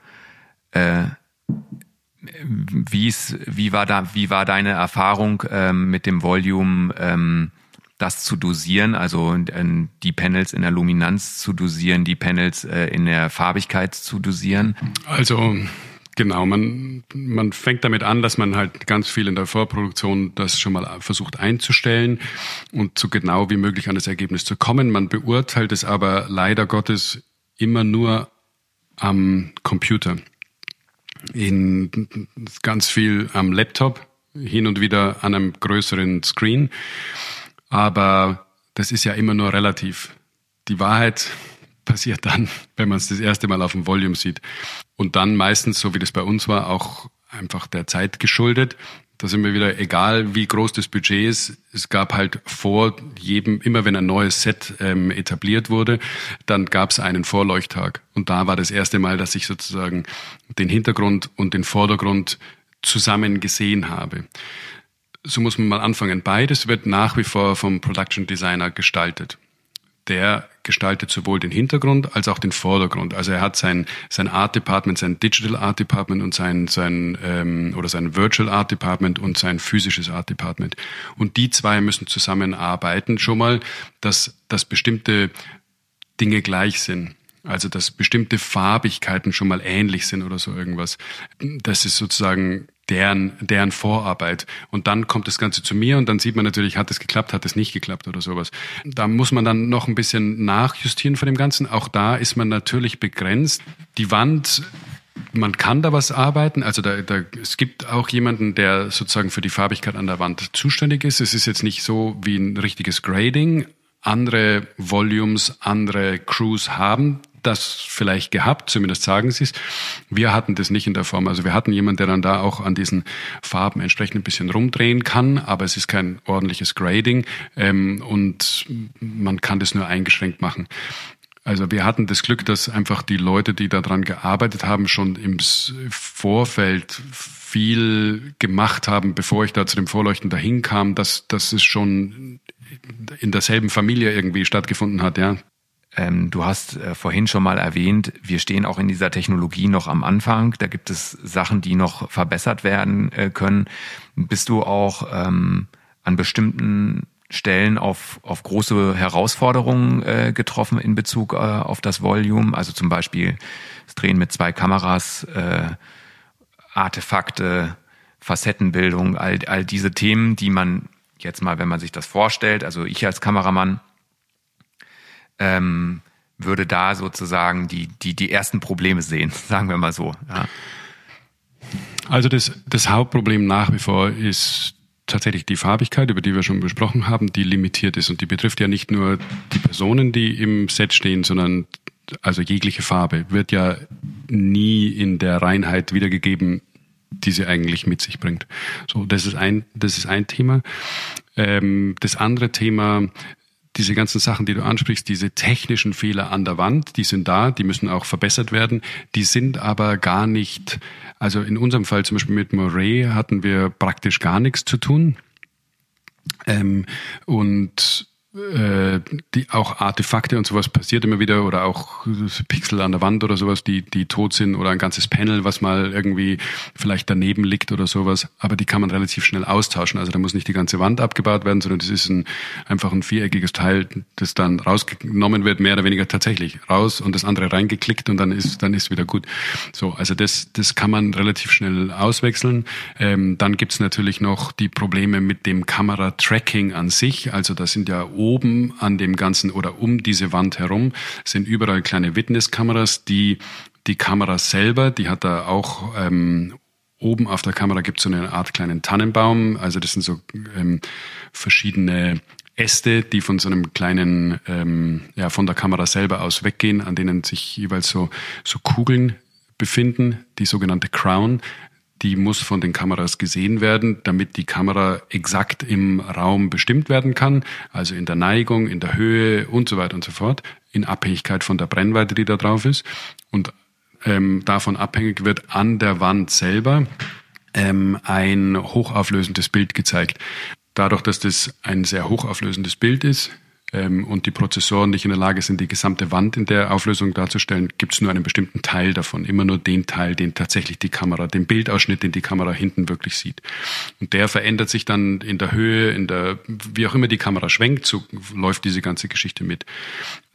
Speaker 1: äh, wie's, wie war da, wie war deine Erfahrung ähm, mit dem Volume, ähm, das zu dosieren, also äh, die Panels in der Luminanz zu dosieren, die Panels äh, in der Farbigkeit zu dosieren?
Speaker 2: Also Genau, man, man fängt damit an, dass man halt ganz viel in der Vorproduktion das schon mal versucht einzustellen und so genau wie möglich an das Ergebnis zu kommen. Man beurteilt es aber leider Gottes immer nur am Computer in ganz viel am Laptop, hin und wieder an einem größeren Screen. Aber das ist ja immer nur relativ. Die Wahrheit passiert dann, wenn man es das erste Mal auf dem Volume sieht. Und dann meistens, so wie das bei uns war, auch einfach der Zeit geschuldet. Da sind wir wieder, egal wie groß das Budget ist, es gab halt vor jedem, immer wenn ein neues Set ähm, etabliert wurde, dann gab es einen Vorleuchttag. Und da war das erste Mal, dass ich sozusagen den Hintergrund und den Vordergrund zusammen gesehen habe. So muss man mal anfangen. Beides wird nach wie vor vom Production Designer gestaltet der gestaltet sowohl den Hintergrund als auch den Vordergrund. Also er hat sein, sein Art Department, sein Digital Art Department und sein, sein ähm, oder sein Virtual Art Department und sein physisches Art Department. Und die zwei müssen zusammenarbeiten schon mal, dass, dass bestimmte Dinge gleich sind. Also dass bestimmte Farbigkeiten schon mal ähnlich sind oder so irgendwas. Das ist sozusagen deren, deren Vorarbeit. Und dann kommt das Ganze zu mir und dann sieht man natürlich, hat es geklappt, hat es nicht geklappt oder sowas. Da muss man dann noch ein bisschen nachjustieren von dem Ganzen. Auch da ist man natürlich begrenzt. Die Wand man kann da was arbeiten. Also da, da, es gibt auch jemanden, der sozusagen für die Farbigkeit an der Wand zuständig ist. Es ist jetzt nicht so wie ein richtiges Grading. Andere Volumes, andere Crews haben das vielleicht gehabt, zumindest sagen sie es. Wir hatten das nicht in der Form. Also wir hatten jemanden, der dann da auch an diesen Farben entsprechend ein bisschen rumdrehen kann, aber es ist kein ordentliches Grading ähm, und man kann das nur eingeschränkt machen. Also wir hatten das Glück, dass einfach die Leute, die daran gearbeitet haben, schon im Vorfeld viel gemacht haben, bevor ich da zu dem Vorleuchten dahin kam, dass, dass es schon in derselben Familie irgendwie stattgefunden hat, ja.
Speaker 1: Ähm, du hast äh, vorhin schon mal erwähnt, wir stehen auch in dieser Technologie noch am Anfang. Da gibt es Sachen, die noch verbessert werden äh, können. Bist du auch ähm, an bestimmten Stellen auf, auf große Herausforderungen äh, getroffen in Bezug äh, auf das Volume. Also zum Beispiel das Drehen mit zwei Kameras, äh, Artefakte, Facettenbildung, all, all diese Themen, die man jetzt mal, wenn man sich das vorstellt, also ich als Kameramann, ähm, würde da sozusagen die, die, die ersten Probleme sehen, sagen wir mal so. Ja.
Speaker 2: Also das, das Hauptproblem nach wie vor ist tatsächlich die Farbigkeit, über die wir schon besprochen haben, die limitiert ist. Und die betrifft ja nicht nur die Personen, die im Set stehen, sondern also jegliche Farbe wird ja nie in der Reinheit wiedergegeben, die sie eigentlich mit sich bringt. So, das ist ein, das ist ein Thema. Ähm, das andere Thema, diese ganzen Sachen, die du ansprichst, diese technischen Fehler an der Wand, die sind da, die müssen auch verbessert werden. Die sind aber gar nicht, also in unserem Fall zum Beispiel mit Moray hatten wir praktisch gar nichts zu tun. Ähm, und äh, die auch Artefakte und sowas passiert immer wieder oder auch Pixel an der Wand oder sowas, die die tot sind oder ein ganzes Panel, was mal irgendwie vielleicht daneben liegt oder sowas, aber die kann man relativ schnell austauschen. Also da muss nicht die ganze Wand abgebaut werden, sondern das ist ein einfach ein viereckiges Teil, das dann rausgenommen wird, mehr oder weniger tatsächlich raus und das andere reingeklickt und dann ist dann ist wieder gut. So, also das das kann man relativ schnell auswechseln. Ähm, dann gibt's natürlich noch die Probleme mit dem Kameratracking an sich. Also da sind ja oben an dem Ganzen oder um diese Wand herum sind überall kleine Witnesskameras, die die Kamera selber, die hat da auch ähm, oben auf der Kamera gibt es so eine Art kleinen Tannenbaum. Also das sind so ähm, verschiedene Äste, die von so einem kleinen, ähm, ja, von der Kamera selber aus weggehen, an denen sich jeweils so, so Kugeln befinden, die sogenannte Crown die muss von den Kameras gesehen werden, damit die Kamera exakt im Raum bestimmt werden kann, also in der Neigung, in der Höhe und so weiter und so fort, in Abhängigkeit von der Brennweite, die da drauf ist. Und ähm, davon abhängig wird an der Wand selber ähm, ein hochauflösendes Bild gezeigt. Dadurch, dass das ein sehr hochauflösendes Bild ist, ähm, und die Prozessoren nicht in der Lage sind, die gesamte Wand in der Auflösung darzustellen, gibt es nur einen bestimmten Teil davon, immer nur den Teil, den tatsächlich die Kamera, den Bildausschnitt, den die Kamera hinten wirklich sieht. Und der verändert sich dann in der Höhe, in der, wie auch immer die Kamera schwenkt, so läuft diese ganze Geschichte mit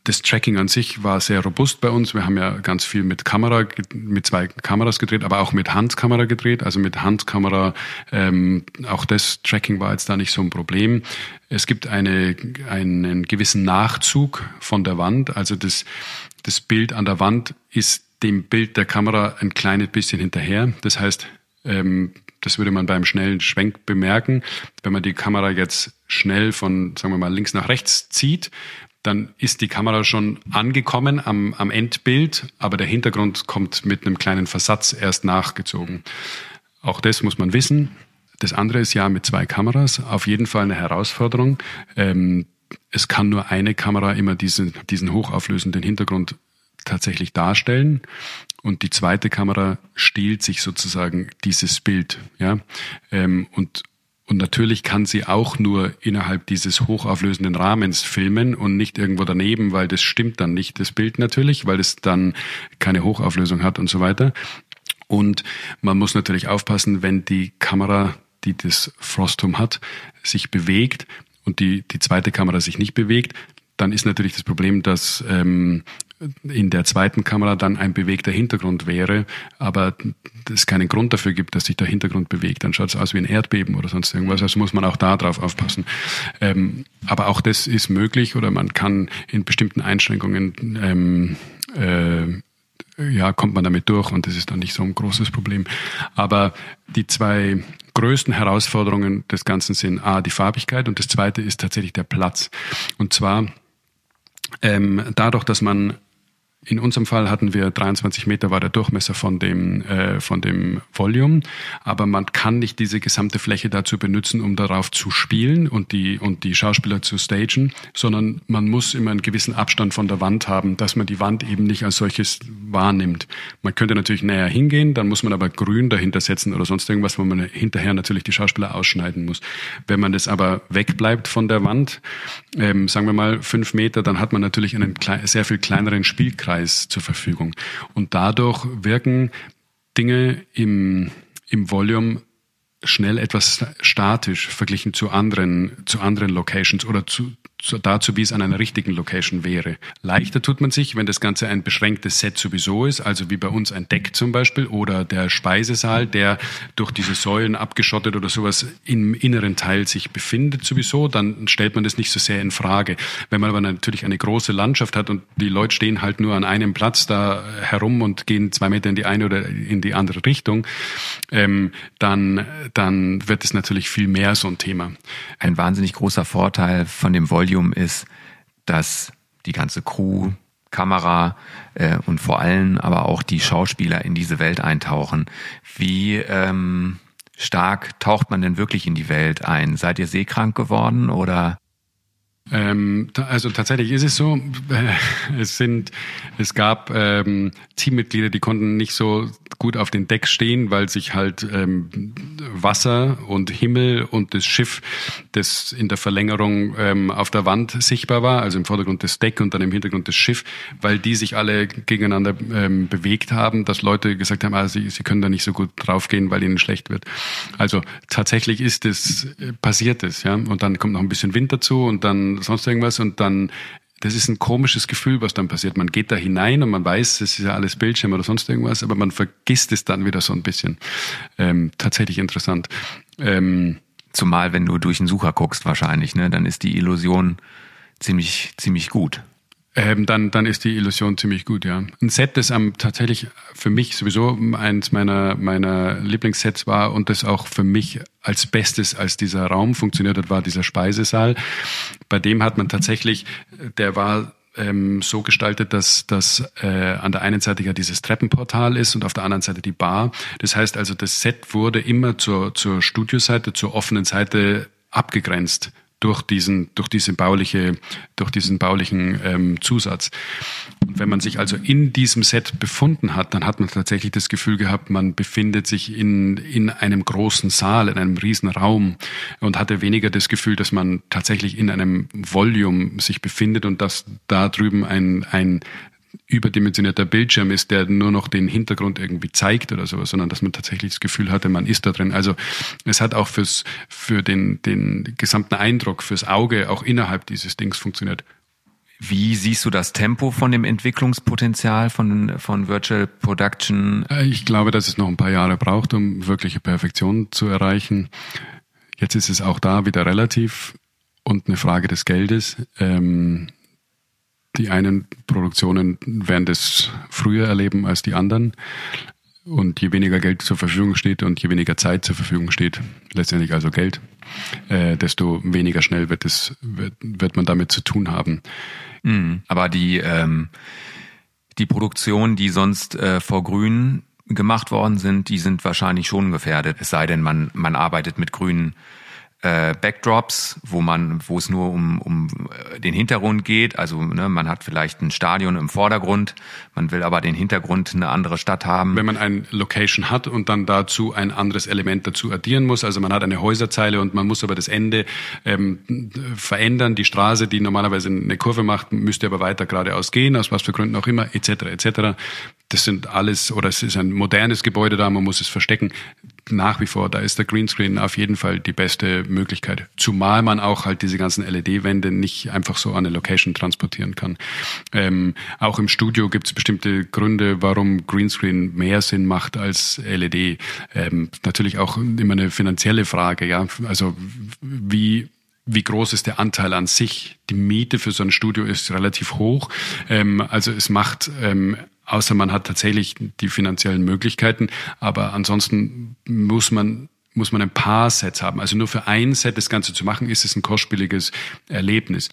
Speaker 2: das Tracking an sich war sehr robust bei uns. Wir haben ja ganz viel mit Kamera, mit zwei Kameras gedreht, aber auch mit Handkamera gedreht. Also mit Handkamera, ähm, auch das Tracking war jetzt da nicht so ein Problem. Es gibt eine, einen gewissen Nachzug von der Wand. Also das, das Bild an der Wand ist dem Bild der Kamera ein kleines bisschen hinterher. Das heißt, ähm, das würde man beim schnellen Schwenk bemerken. Wenn man die Kamera jetzt schnell von, sagen wir mal, links nach rechts zieht, dann ist die Kamera schon angekommen am, am Endbild, aber der Hintergrund kommt mit einem kleinen Versatz erst nachgezogen. Auch das muss man wissen. Das andere ist ja mit zwei Kameras auf jeden Fall eine Herausforderung. Ähm, es kann nur eine Kamera immer diesen, diesen hochauflösenden Hintergrund tatsächlich darstellen und die zweite Kamera stiehlt sich sozusagen dieses Bild. Ja? Ähm, und und natürlich kann sie auch nur innerhalb dieses hochauflösenden Rahmens filmen und nicht irgendwo daneben, weil das stimmt dann nicht, das Bild natürlich, weil es dann keine Hochauflösung hat und so weiter. Und man muss natürlich aufpassen, wenn die Kamera, die das Frostum hat, sich bewegt und die, die zweite Kamera sich nicht bewegt, dann ist natürlich das Problem, dass ähm, in der zweiten Kamera dann ein bewegter Hintergrund wäre, aber es keinen Grund dafür gibt, dass sich der Hintergrund bewegt, dann schaut es aus wie ein Erdbeben oder sonst irgendwas. Also muss man auch da drauf aufpassen. Ähm, aber auch das ist möglich oder man kann in bestimmten Einschränkungen ähm, äh, ja, kommt man damit durch und das ist dann nicht so ein großes Problem. Aber die zwei größten Herausforderungen des Ganzen sind A, die Farbigkeit und das zweite ist tatsächlich der Platz. Und zwar ähm, dadurch, dass man in unserem Fall hatten wir 23 Meter war der Durchmesser von dem, äh, von dem Volume, aber man kann nicht diese gesamte Fläche dazu benutzen, um darauf zu spielen und die, und die Schauspieler zu stagen, sondern man muss immer einen gewissen Abstand von der Wand haben, dass man die Wand eben nicht als solches wahrnimmt. Man könnte natürlich näher hingehen, dann muss man aber grün dahinter setzen oder sonst irgendwas, wo man hinterher natürlich die Schauspieler ausschneiden muss. Wenn man das aber wegbleibt von der Wand, ähm, sagen wir mal fünf Meter, dann hat man natürlich einen sehr viel kleineren Spielkreis Preis zur Verfügung. Und dadurch wirken Dinge im, im Volume schnell etwas statisch verglichen zu anderen, zu anderen Locations oder zu, so dazu, wie es an einer richtigen Location wäre. Leichter tut man sich, wenn das Ganze ein beschränktes Set sowieso ist, also wie bei uns ein Deck zum Beispiel oder der Speisesaal, der durch diese Säulen abgeschottet oder sowas im inneren Teil sich befindet sowieso, dann stellt man das nicht so sehr in Frage. Wenn man aber natürlich eine große Landschaft hat und die Leute stehen halt nur an einem Platz da herum und gehen zwei Meter in die eine oder in die andere Richtung, ähm, dann, dann wird es natürlich viel mehr so ein Thema.
Speaker 1: Ein wahnsinnig großer Vorteil von dem Volume Medium ist, dass die ganze Crew, Kamera äh, und vor allem aber auch die Schauspieler in diese Welt eintauchen. Wie ähm, stark taucht man denn wirklich in die Welt ein? Seid ihr seekrank geworden oder?
Speaker 2: Ähm, also tatsächlich ist es so, äh, es sind, es gab ähm, Teammitglieder, die konnten nicht so gut auf den Deck stehen, weil sich halt ähm, Wasser und Himmel und das Schiff, das in der Verlängerung ähm, auf der Wand sichtbar war, also im Vordergrund das Deck und dann im Hintergrund das Schiff, weil die sich alle gegeneinander ähm, bewegt haben, dass Leute gesagt haben, ah, sie, sie können da nicht so gut draufgehen, weil ihnen schlecht wird. Also tatsächlich ist es äh, passiert es, ja, und dann kommt noch ein bisschen Wind dazu und dann sonst irgendwas und dann das ist ein komisches Gefühl, was dann passiert. Man geht da hinein und man weiß, es ist ja alles Bildschirm oder sonst irgendwas, aber man vergisst es dann wieder so ein bisschen. Ähm, tatsächlich interessant. Ähm,
Speaker 1: Zumal, wenn du durch den Sucher guckst, wahrscheinlich, ne, dann ist die Illusion ziemlich, ziemlich gut
Speaker 2: ähm, dann, dann ist die Illusion ziemlich gut, ja. Ein Set, das am, tatsächlich für mich sowieso eins meiner, meiner Lieblingssets war und das auch für mich als Bestes, als dieser Raum funktioniert hat, war dieser Speisesaal. Bei dem hat man tatsächlich, der war ähm, so gestaltet, dass, dass äh, an der einen Seite ja dieses Treppenportal ist und auf der anderen Seite die Bar. Das heißt also, das Set wurde immer zur, zur Studioseite, zur offenen Seite abgegrenzt durch diesen, durch diese bauliche, durch diesen baulichen ähm, Zusatz. Und wenn man sich also in diesem Set befunden hat, dann hat man tatsächlich das Gefühl gehabt, man befindet sich in, in einem großen Saal, in einem riesen Raum und hatte weniger das Gefühl, dass man tatsächlich in einem Volume sich befindet und dass da drüben ein, ein überdimensionierter Bildschirm ist, der nur noch den Hintergrund irgendwie zeigt oder sowas, sondern dass man tatsächlich das Gefühl hatte, man ist da drin. Also es hat auch fürs, für den, den gesamten Eindruck, fürs Auge auch innerhalb dieses Dings funktioniert.
Speaker 1: Wie siehst du das Tempo von dem Entwicklungspotenzial von, von Virtual Production?
Speaker 2: Äh, ich glaube, dass es noch ein paar Jahre braucht, um wirkliche Perfektion zu erreichen. Jetzt ist es auch da wieder relativ und eine Frage des Geldes. Ähm, die einen Produktionen werden das früher erleben als die anderen. Und je weniger Geld zur Verfügung steht und je weniger Zeit zur Verfügung steht, letztendlich also Geld, äh, desto weniger schnell wird es wird, wird man damit zu tun haben.
Speaker 1: Mhm. Aber die ähm, die Produktionen, die sonst äh, vor Grün gemacht worden sind, die sind wahrscheinlich schon gefährdet. Es sei denn, man man arbeitet mit grünen äh, Backdrops, wo man, wo es nur um, um äh, den Hintergrund geht. Also ne, man hat vielleicht ein Stadion im Vordergrund, man will aber den Hintergrund eine andere Stadt haben.
Speaker 2: Wenn man ein Location hat und dann dazu ein anderes Element dazu addieren muss, also man hat eine Häuserzeile und man muss aber das Ende ähm, verändern. Die Straße, die normalerweise eine Kurve macht, müsste aber weiter geradeaus gehen, aus was für Gründen auch immer, etc. etc. Das sind alles, oder es ist ein modernes Gebäude da, man muss es verstecken nach wie vor, da ist der Greenscreen auf jeden Fall die beste Möglichkeit. Zumal man auch halt diese ganzen LED-Wände nicht einfach so an eine Location transportieren kann. Ähm, auch im Studio gibt es bestimmte Gründe, warum Greenscreen mehr Sinn macht als LED. Ähm, natürlich auch immer eine finanzielle Frage, ja. Also wie wie groß ist der Anteil an sich? Die Miete für so ein Studio ist relativ hoch. Ähm, also es macht ähm, außer man hat tatsächlich die finanziellen Möglichkeiten. Aber ansonsten muss man muss man ein paar Sets haben. Also nur für ein Set das Ganze zu machen, ist es ein kostspieliges Erlebnis.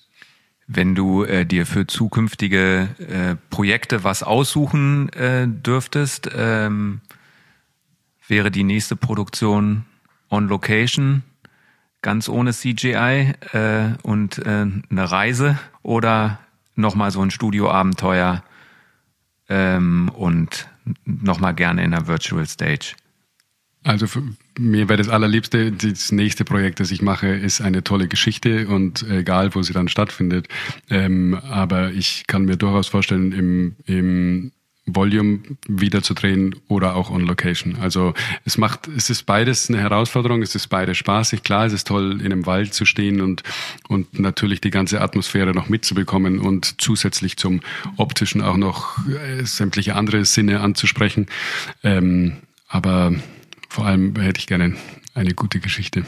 Speaker 1: Wenn du äh, dir für zukünftige äh, Projekte was aussuchen äh, dürftest, ähm, wäre die nächste Produktion on Location, ganz ohne CGI äh, und äh, eine Reise oder nochmal so ein Studioabenteuer ähm, und nochmal gerne in einer Virtual Stage?
Speaker 2: Also mir wäre das allerliebste, das nächste Projekt, das ich mache, ist eine tolle Geschichte und egal, wo sie dann stattfindet. Ähm, aber ich kann mir durchaus vorstellen, im, im Volume wieder zu drehen oder auch on Location. Also es macht, es ist beides eine Herausforderung, es ist beides spaßig. Klar, es ist toll, in einem Wald zu stehen und, und natürlich die ganze Atmosphäre noch mitzubekommen und zusätzlich zum optischen auch noch äh, sämtliche andere Sinne anzusprechen. Ähm, aber vor allem hätte ich gerne eine gute Geschichte.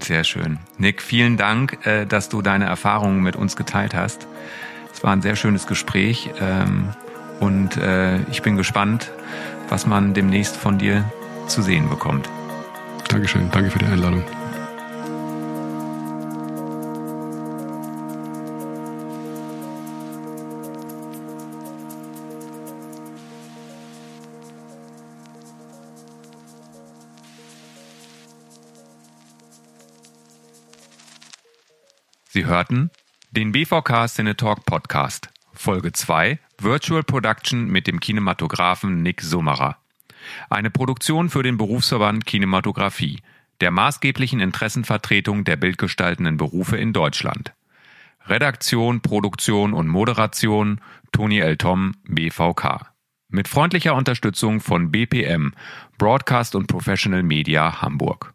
Speaker 1: Sehr schön. Nick, vielen Dank, äh, dass du deine Erfahrungen mit uns geteilt hast. Es war ein sehr schönes Gespräch ähm, und äh, ich bin gespannt, was man demnächst von dir zu sehen bekommt.
Speaker 2: Dankeschön, danke für die Einladung.
Speaker 1: Sie hörten den BVK Cinetalk Podcast, Folge 2, Virtual Production mit dem Kinematografen Nick Summerer. Eine Produktion für den Berufsverband Kinematografie, der maßgeblichen Interessenvertretung der bildgestaltenden Berufe in Deutschland. Redaktion, Produktion und Moderation Toni L. Tom, BVK. Mit freundlicher Unterstützung von BPM, Broadcast und Professional Media Hamburg.